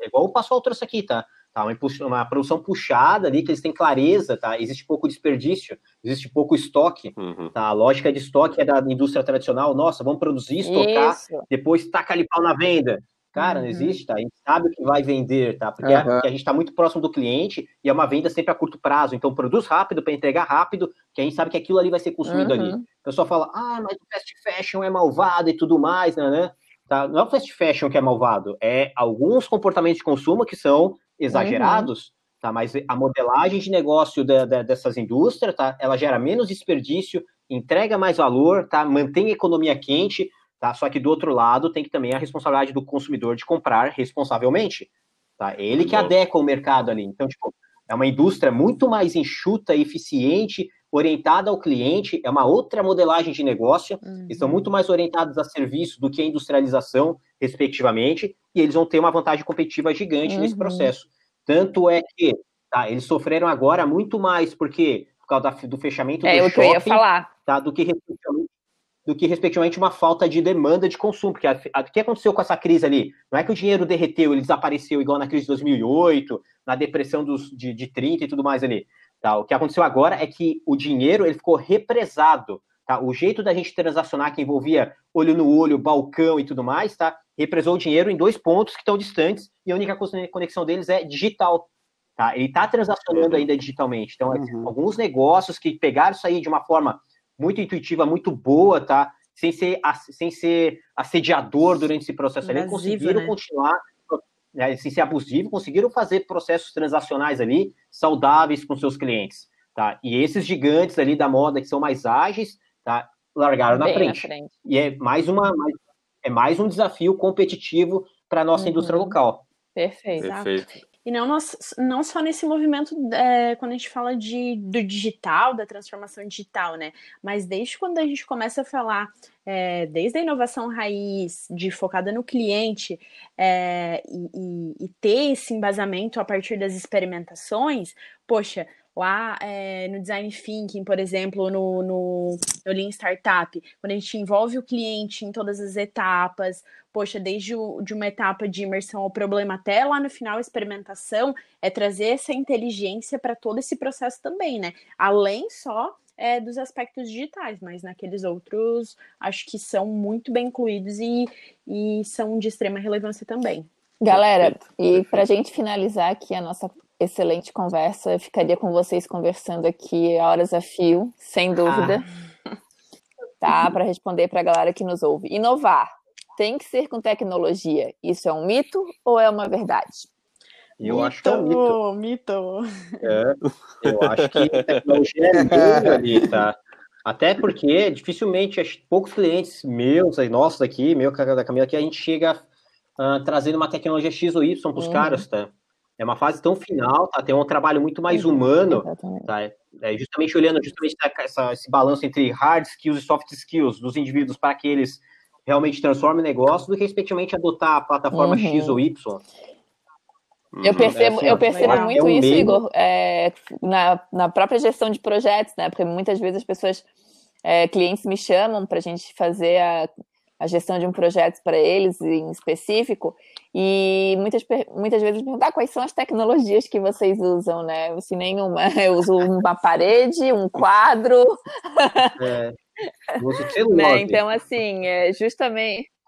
Speaker 5: é igual o Pascoal trouxe aqui, tá? tá? Uma, uma produção puxada ali, que eles têm clareza, tá? Existe pouco desperdício, existe pouco estoque, uhum. tá? A lógica de estoque é da indústria tradicional, nossa, vamos produzir, estocar, Isso. depois taca ali pau na venda. Cara, uhum. não existe, tá? A gente sabe o que vai vender, tá? Porque, uhum. a, a gente está muito próximo do cliente e é uma venda sempre a curto prazo. Então, produz rápido para entregar rápido, que a gente sabe que aquilo ali vai ser consumido uhum. ali. O pessoal fala, ah, mas o fast fashion é malvado e tudo mais, né? né? Tá? Não é o fast fashion que é malvado, é alguns comportamentos de consumo que são exagerados, uhum. tá? Mas a modelagem de negócio da, da, dessas indústrias, tá? Ela gera menos desperdício, entrega mais valor, tá? Mantém a economia quente, Tá? Só que do outro lado tem que também a responsabilidade do consumidor de comprar responsavelmente. Tá? Ele que adequa o mercado ali. Então, tipo, é uma indústria muito mais enxuta, eficiente, orientada ao cliente, é uma outra modelagem de negócio, uhum. estão muito mais orientados a serviço do que a industrialização, respectivamente, e eles vão ter uma vantagem competitiva gigante uhum. nesse processo. Tanto é que tá, eles sofreram agora muito mais porque por causa do fechamento
Speaker 2: é,
Speaker 5: do
Speaker 2: shopping,
Speaker 5: Tá, do que do que, respectivamente, uma falta de demanda de consumo. Porque o que aconteceu com essa crise ali? Não é que o dinheiro derreteu, ele desapareceu igual na crise de 2008, na depressão dos, de, de 30 e tudo mais ali. Tá? O que aconteceu agora é que o dinheiro ele ficou represado. Tá? O jeito da gente transacionar, que envolvia olho no olho, balcão e tudo mais, tá? represou o dinheiro em dois pontos que estão distantes e a única conexão deles é digital. Tá? Ele está transacionando ainda digitalmente. Então, uhum. alguns negócios que pegaram isso aí de uma forma muito intuitiva, muito boa, tá? Sem ser, sem ser assediador durante esse processo ali, conseguiram né? continuar, né, sem ser abusivo, conseguiram fazer processos transacionais ali saudáveis com seus clientes, tá? E esses gigantes ali da moda que são mais ágeis, tá? Largaram na frente. na frente. E é mais uma, mais, é mais um desafio competitivo para a nossa uhum. indústria local.
Speaker 2: Perfeito. Perfeito. E não, nós, não só nesse movimento, é, quando a gente fala de, do digital, da transformação digital, né? Mas desde quando a gente começa a falar, é, desde a inovação raiz, de focada no cliente, é, e, e, e ter esse embasamento a partir das experimentações, poxa, lá é, no design thinking, por exemplo, no, no, no Lean Startup, quando a gente envolve o cliente em todas as etapas, poxa, desde o, de uma etapa de imersão ao problema até lá no final, experimentação, é trazer essa inteligência para todo esse processo também, né? Além só é, dos aspectos digitais, mas naqueles outros acho que são muito bem incluídos e, e são de extrema relevância também. Galera, e para a gente finalizar aqui a nossa excelente conversa, eu ficaria com vocês conversando aqui horas a fio, sem dúvida. Ah. Tá? Para responder para a galera que nos ouve. Inovar tem que ser com tecnologia. Isso é um mito ou é uma verdade?
Speaker 5: Eu mito, acho que é um mito.
Speaker 2: Mito.
Speaker 5: É, eu acho que a tecnologia é meio ali, tá? Até porque dificilmente, poucos clientes meus, nossos aqui, meu, da Camila aqui, a gente chega uh, trazendo uma tecnologia X ou Y para os uhum. caras, tá? É uma fase tão final, tá? Tem um trabalho muito mais uhum, humano, tá? É justamente olhando justamente essa, esse balanço entre hard skills e soft skills dos indivíduos para que eles realmente transforma o negócio do que, respectivamente, adotar a plataforma uhum. X ou Y.
Speaker 2: Eu percebo, é, assim, eu percebo é muito um isso, meio... Igor, é, na, na própria gestão de projetos, né? Porque muitas vezes as pessoas, é, clientes me chamam para a gente fazer a, a gestão de um projeto para eles em específico, e muitas, muitas vezes perguntam ah, quais são as tecnologias que vocês usam, né? Eu, assim, nenhuma. Eu uso uma parede, um quadro.
Speaker 5: É.
Speaker 2: Né? Então, assim, é justamente.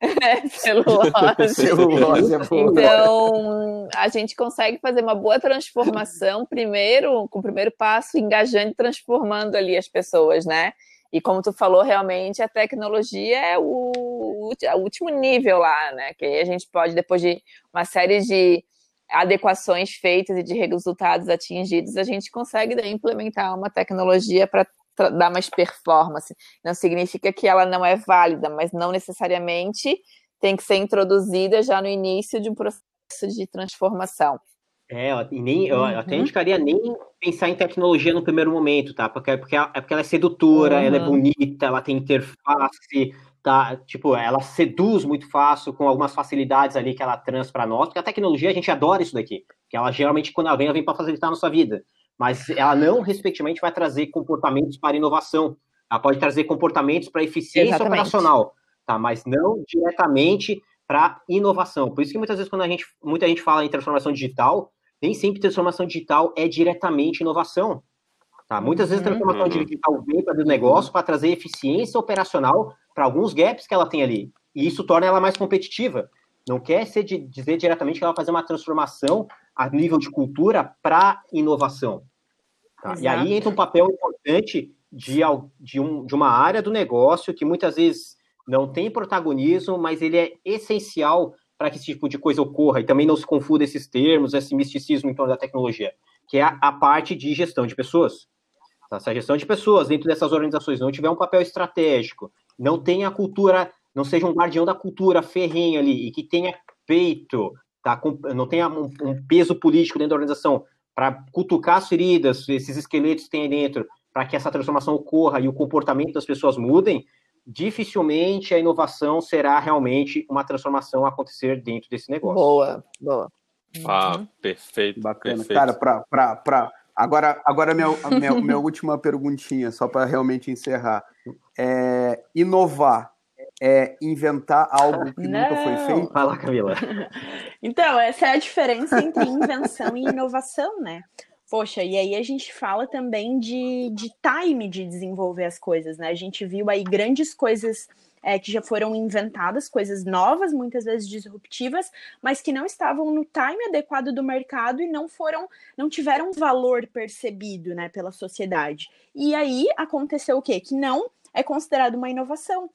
Speaker 2: É, celulose. celulose é então, a gente consegue fazer uma boa transformação, primeiro, com o primeiro passo, engajando e transformando ali as pessoas, né? E como tu falou, realmente a tecnologia é o, o último nível lá, né? Que aí a gente pode, depois de uma série de adequações feitas e de resultados atingidos, a gente consegue daí, implementar uma tecnologia para dar mais performance. Não significa que ela não é válida, mas não necessariamente tem que ser introduzida já no início de um processo de transformação.
Speaker 5: É, e nem, eu até uhum. indicaria nem pensar em tecnologia no primeiro momento, tá? Porque, porque, é porque ela é sedutora, uhum. ela é bonita, ela tem interface, tá? Tipo, ela seduz muito fácil com algumas facilidades ali que ela traz para nós, porque a tecnologia a gente adora isso daqui, que ela geralmente quando ela vem, ela vem para facilitar a nossa vida, mas ela não respectivamente vai trazer comportamentos para inovação. Ela pode trazer comportamentos para eficiência Exatamente. operacional, tá? Mas não diretamente para inovação. Por isso que muitas vezes quando a gente, muita gente fala em transformação digital, nem sempre transformação digital é diretamente inovação. Tá? Muitas vezes a transformação uhum. digital vem para o negócio para trazer eficiência operacional para alguns gaps que ela tem ali. E isso torna ela mais competitiva. Não quer ser de, dizer diretamente que ela vai fazer uma transformação a nível de cultura para inovação. Tá? E aí entra um papel importante de, de, um, de uma área do negócio que muitas vezes não tem protagonismo, mas ele é essencial para que esse tipo de coisa ocorra e também não se confunda esses termos, esse misticismo em torno da tecnologia, que é a, a parte de gestão de pessoas. Tá? Se a gestão de pessoas dentro dessas organizações não tiver um papel estratégico, não tenha a cultura, não seja um guardião da cultura ferrenho ali e que tenha peito, tá? não tenha um, um peso político dentro da organização para cutucar as feridas, esses esqueletos que tem aí dentro, para que essa transformação ocorra e o comportamento das pessoas mudem, dificilmente a inovação será realmente uma transformação a acontecer dentro desse negócio.
Speaker 2: Boa, boa.
Speaker 1: Ah, uhum. perfeito.
Speaker 3: Bacana.
Speaker 1: Perfeito.
Speaker 3: Cara, para Agora, agora minha, minha, minha última perguntinha, só para realmente encerrar. É, inovar é inventar algo que Não. nunca foi feito?
Speaker 5: Lá, Camila.
Speaker 6: então, essa é a diferença entre invenção e inovação, né? Poxa, e aí a gente fala também de, de time de desenvolver as coisas, né? A gente viu aí grandes coisas é, que já foram inventadas, coisas novas, muitas vezes disruptivas, mas que não estavam no time adequado do mercado e não foram, não tiveram valor percebido, né, pela sociedade. E aí aconteceu o quê? Que não é considerado uma inovação.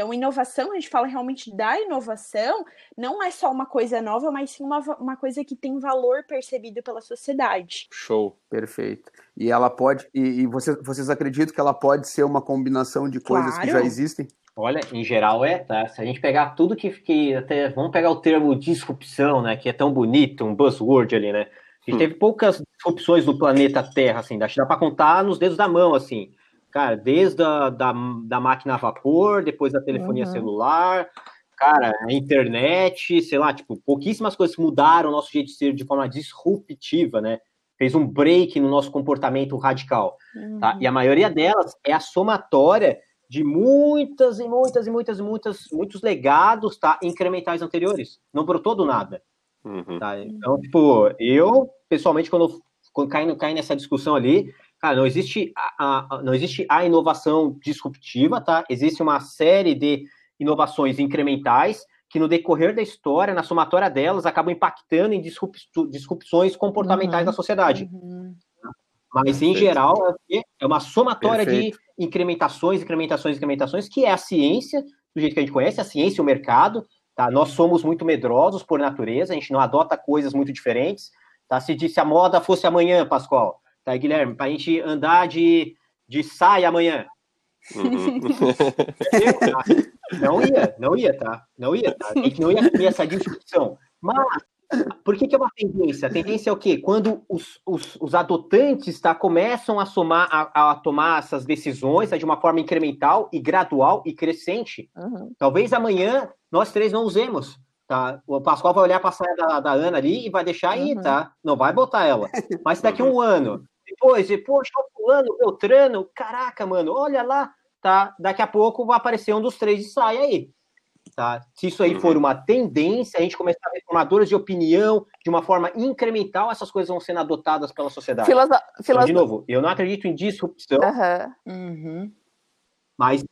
Speaker 6: Então, inovação, a gente fala realmente da inovação, não é só uma coisa nova, mas sim uma, uma coisa que tem valor percebido pela sociedade.
Speaker 3: Show, perfeito. E ela pode, e, e vocês, vocês acreditam que ela pode ser uma combinação de coisas claro. que já existem?
Speaker 5: Olha, em geral é, tá? Se a gente pegar tudo que, que até, vamos pegar o termo disrupção, né, que é tão bonito, um buzzword ali, né? A gente hum. teve poucas disrupções no planeta Terra, assim, acho que dá para contar nos dedos da mão, assim. Cara, desde a da, da máquina a vapor, depois da telefonia uhum. celular, cara, a internet, sei lá, tipo, pouquíssimas coisas mudaram o nosso jeito de ser de forma disruptiva, né? Fez um break no nosso comportamento radical, uhum. tá? E a maioria delas é a somatória de muitas e muitas e muitas e muitas muitos legados tá incrementais anteriores não brotou do nada uhum. tá? então tipo eu pessoalmente quando, quando cai, cai nessa discussão ali cara não existe a, a, não existe a inovação disruptiva tá existe uma série de inovações incrementais que no decorrer da história na somatória delas acabam impactando em disrupções comportamentais uhum. da sociedade uhum. Mas, em geral, é uma somatória Perfeito. de incrementações, incrementações, incrementações, que é a ciência, do jeito que a gente conhece, a ciência e o mercado. Tá? Nós somos muito medrosos por natureza, a gente não adota coisas muito diferentes. Tá? Se, se a moda fosse amanhã, Pascoal, tá, Guilherme, para a gente andar de, de saia amanhã. Uhum. não ia, não ia, tá? Não ia, tá? A gente não ia ter essa discussão. Mas por que, que, é uma tendência? A tendência é o quê? Quando os, os, os adotantes tá, começam a, somar, a, a, tomar essas decisões tá, de uma forma incremental e gradual e crescente. Uhum. Talvez amanhã nós três não usemos. Tá? O Pascoal vai olhar para a saia da, da, Ana ali e vai deixar aí, uhum. tá? Não vai botar ela. Mas daqui a um ano, depois, poxa, o fulano, o Beltrano, caraca, mano, olha lá, tá? Daqui a pouco vai aparecer um dos três e sai aí. Tá? Se isso aí for uhum. uma tendência, a gente começar a ver formadores de opinião de uma forma incremental, essas coisas vão sendo adotadas pela sociedade. Filoso... Então, de novo, eu não acredito em disrupção, uhum. mas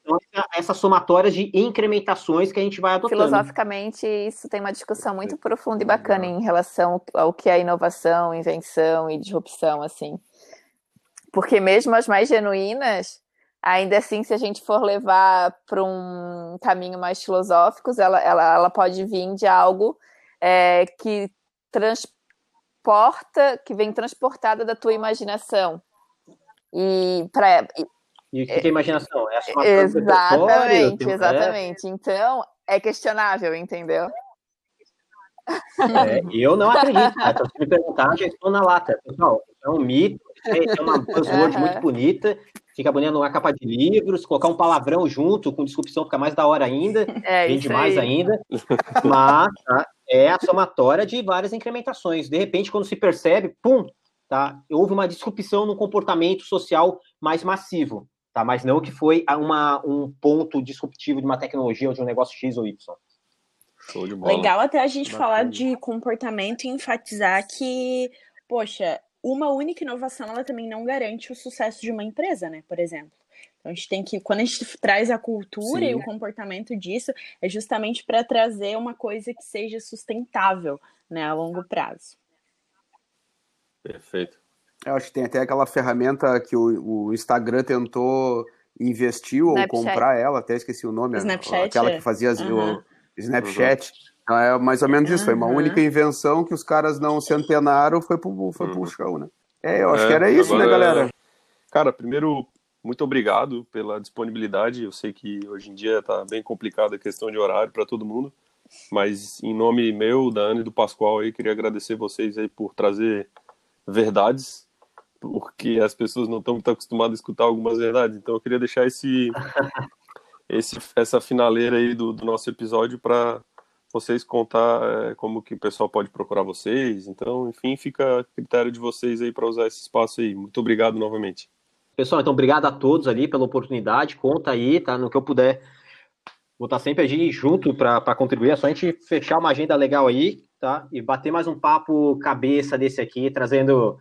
Speaker 5: essa somatória de incrementações que a gente vai adotando.
Speaker 2: Filosoficamente, isso tem uma discussão muito profunda e bacana em relação ao que é inovação, invenção e disrupção, assim. Porque mesmo as mais genuínas, Ainda assim, se a gente for levar para um caminho mais filosófico, ela, ela, ela pode vir de algo é, que transporta, que vem transportada da tua imaginação. E para
Speaker 5: e o que é imaginação? É
Speaker 2: a Exatamente, exatamente. Então, é questionável, entendeu?
Speaker 5: É, eu não acredito. Né? Se me perguntar, já estou na lata. Pessoal, é um mito, é uma buzzword uhum. muito bonita, fica bonita numa capa de livros, colocar um palavrão junto com disrupção fica mais da hora ainda, é, vende mais aí. ainda, mas tá, é a somatória de várias incrementações. De repente, quando se percebe, pum, tá, houve uma disrupção no comportamento social mais massivo, tá, mas não que foi uma, um ponto disruptivo de uma tecnologia ou de um negócio X ou Y.
Speaker 6: Legal até a gente Bacana. falar de comportamento e enfatizar que, poxa, uma única inovação ela também não garante o sucesso de uma empresa, né? Por exemplo. Então a gente tem que, quando a gente traz a cultura Sim. e o comportamento disso, é justamente para trazer uma coisa que seja sustentável, né, a longo prazo.
Speaker 1: Perfeito.
Speaker 3: Eu acho que tem até aquela ferramenta que o, o Instagram tentou investir ou comprar ela, até esqueci o nome,
Speaker 6: Snapchat,
Speaker 3: aquela que fazia uhum. o Snapchat. Uhum. Então é mais ou menos isso, foi uma única invenção que os caras não se antenaram, foi pro, foi pro uhum. chão, né? É, eu acho é, que era isso, né, agora, né, galera?
Speaker 1: Cara, primeiro, muito obrigado pela disponibilidade. Eu sei que hoje em dia tá bem complicada a questão de horário para todo mundo, mas em nome meu, da Ana e do Pascoal aí, queria agradecer vocês aí por trazer verdades, porque as pessoas não estão muito acostumadas a escutar algumas verdades. Então eu queria deixar esse, esse essa finaleira aí do, do nosso episódio para vocês contar é, como que o pessoal pode procurar vocês. Então, enfim, fica a critério de vocês aí para usar esse espaço aí. Muito obrigado novamente.
Speaker 5: Pessoal, então obrigado a todos ali pela oportunidade. Conta aí, tá? No que eu puder. Vou estar sempre ali junto para contribuir. É só a gente fechar uma agenda legal aí, tá? E bater mais um papo cabeça desse aqui, trazendo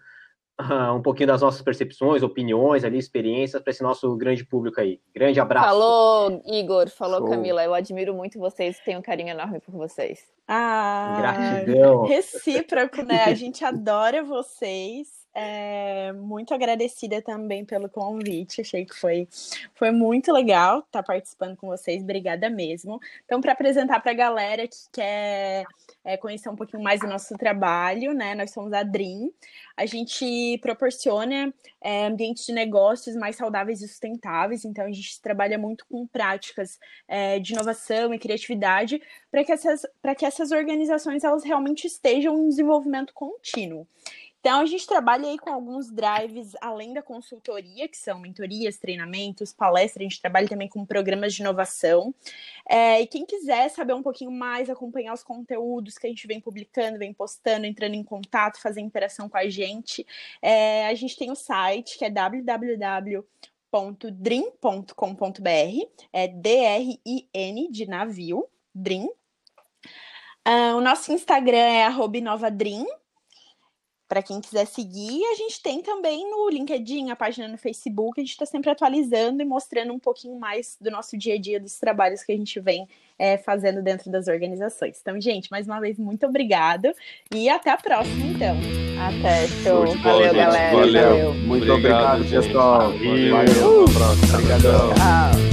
Speaker 5: uh, um pouquinho das nossas percepções, opiniões ali, experiências para esse nosso grande público aí. Grande abraço.
Speaker 2: Falou, Igor. Falou, Show. Camila. Eu admiro muito vocês, tenho um carinho enorme por vocês.
Speaker 6: Ah, gratidão. Recíproco, né? A gente adora vocês. É, muito agradecida também pelo convite. Achei que foi, foi muito legal estar participando com vocês. Obrigada mesmo. Então, para apresentar para a galera que quer é, conhecer um pouquinho mais do nosso trabalho, né? Nós somos a Dream. A gente proporciona é, ambientes de negócios mais saudáveis e sustentáveis. Então, a gente trabalha muito com práticas é, de inovação e criatividade para que, essas, que essas organizações elas realmente estejam em desenvolvimento contínuo. Então, a gente trabalha aí com alguns drives além da consultoria, que são mentorias, treinamentos, palestras, a gente trabalha também com programas de inovação. É, e quem quiser saber um pouquinho mais, acompanhar os conteúdos que a gente vem publicando, vem postando, entrando em contato, fazer interação com a gente, é, a gente tem o site que é www.dream.com.br, é D-R-I-N de navio, Dream. Uh, o nosso Instagram é arroba inovadream, para quem quiser seguir. A gente tem também no LinkedIn, a página no Facebook, a gente está sempre atualizando e mostrando um pouquinho mais do nosso dia a dia, dos trabalhos que a gente vem é, fazendo dentro das organizações. Então, gente, mais uma vez, muito obrigado e até a próxima, então.
Speaker 2: Até, show. Valeu,
Speaker 1: gente.
Speaker 2: galera.
Speaker 1: Valeu. Muito obrigado, obrigado pessoal.
Speaker 3: Valeu. Valeu. Uh,
Speaker 1: Obrigadão. Tchau.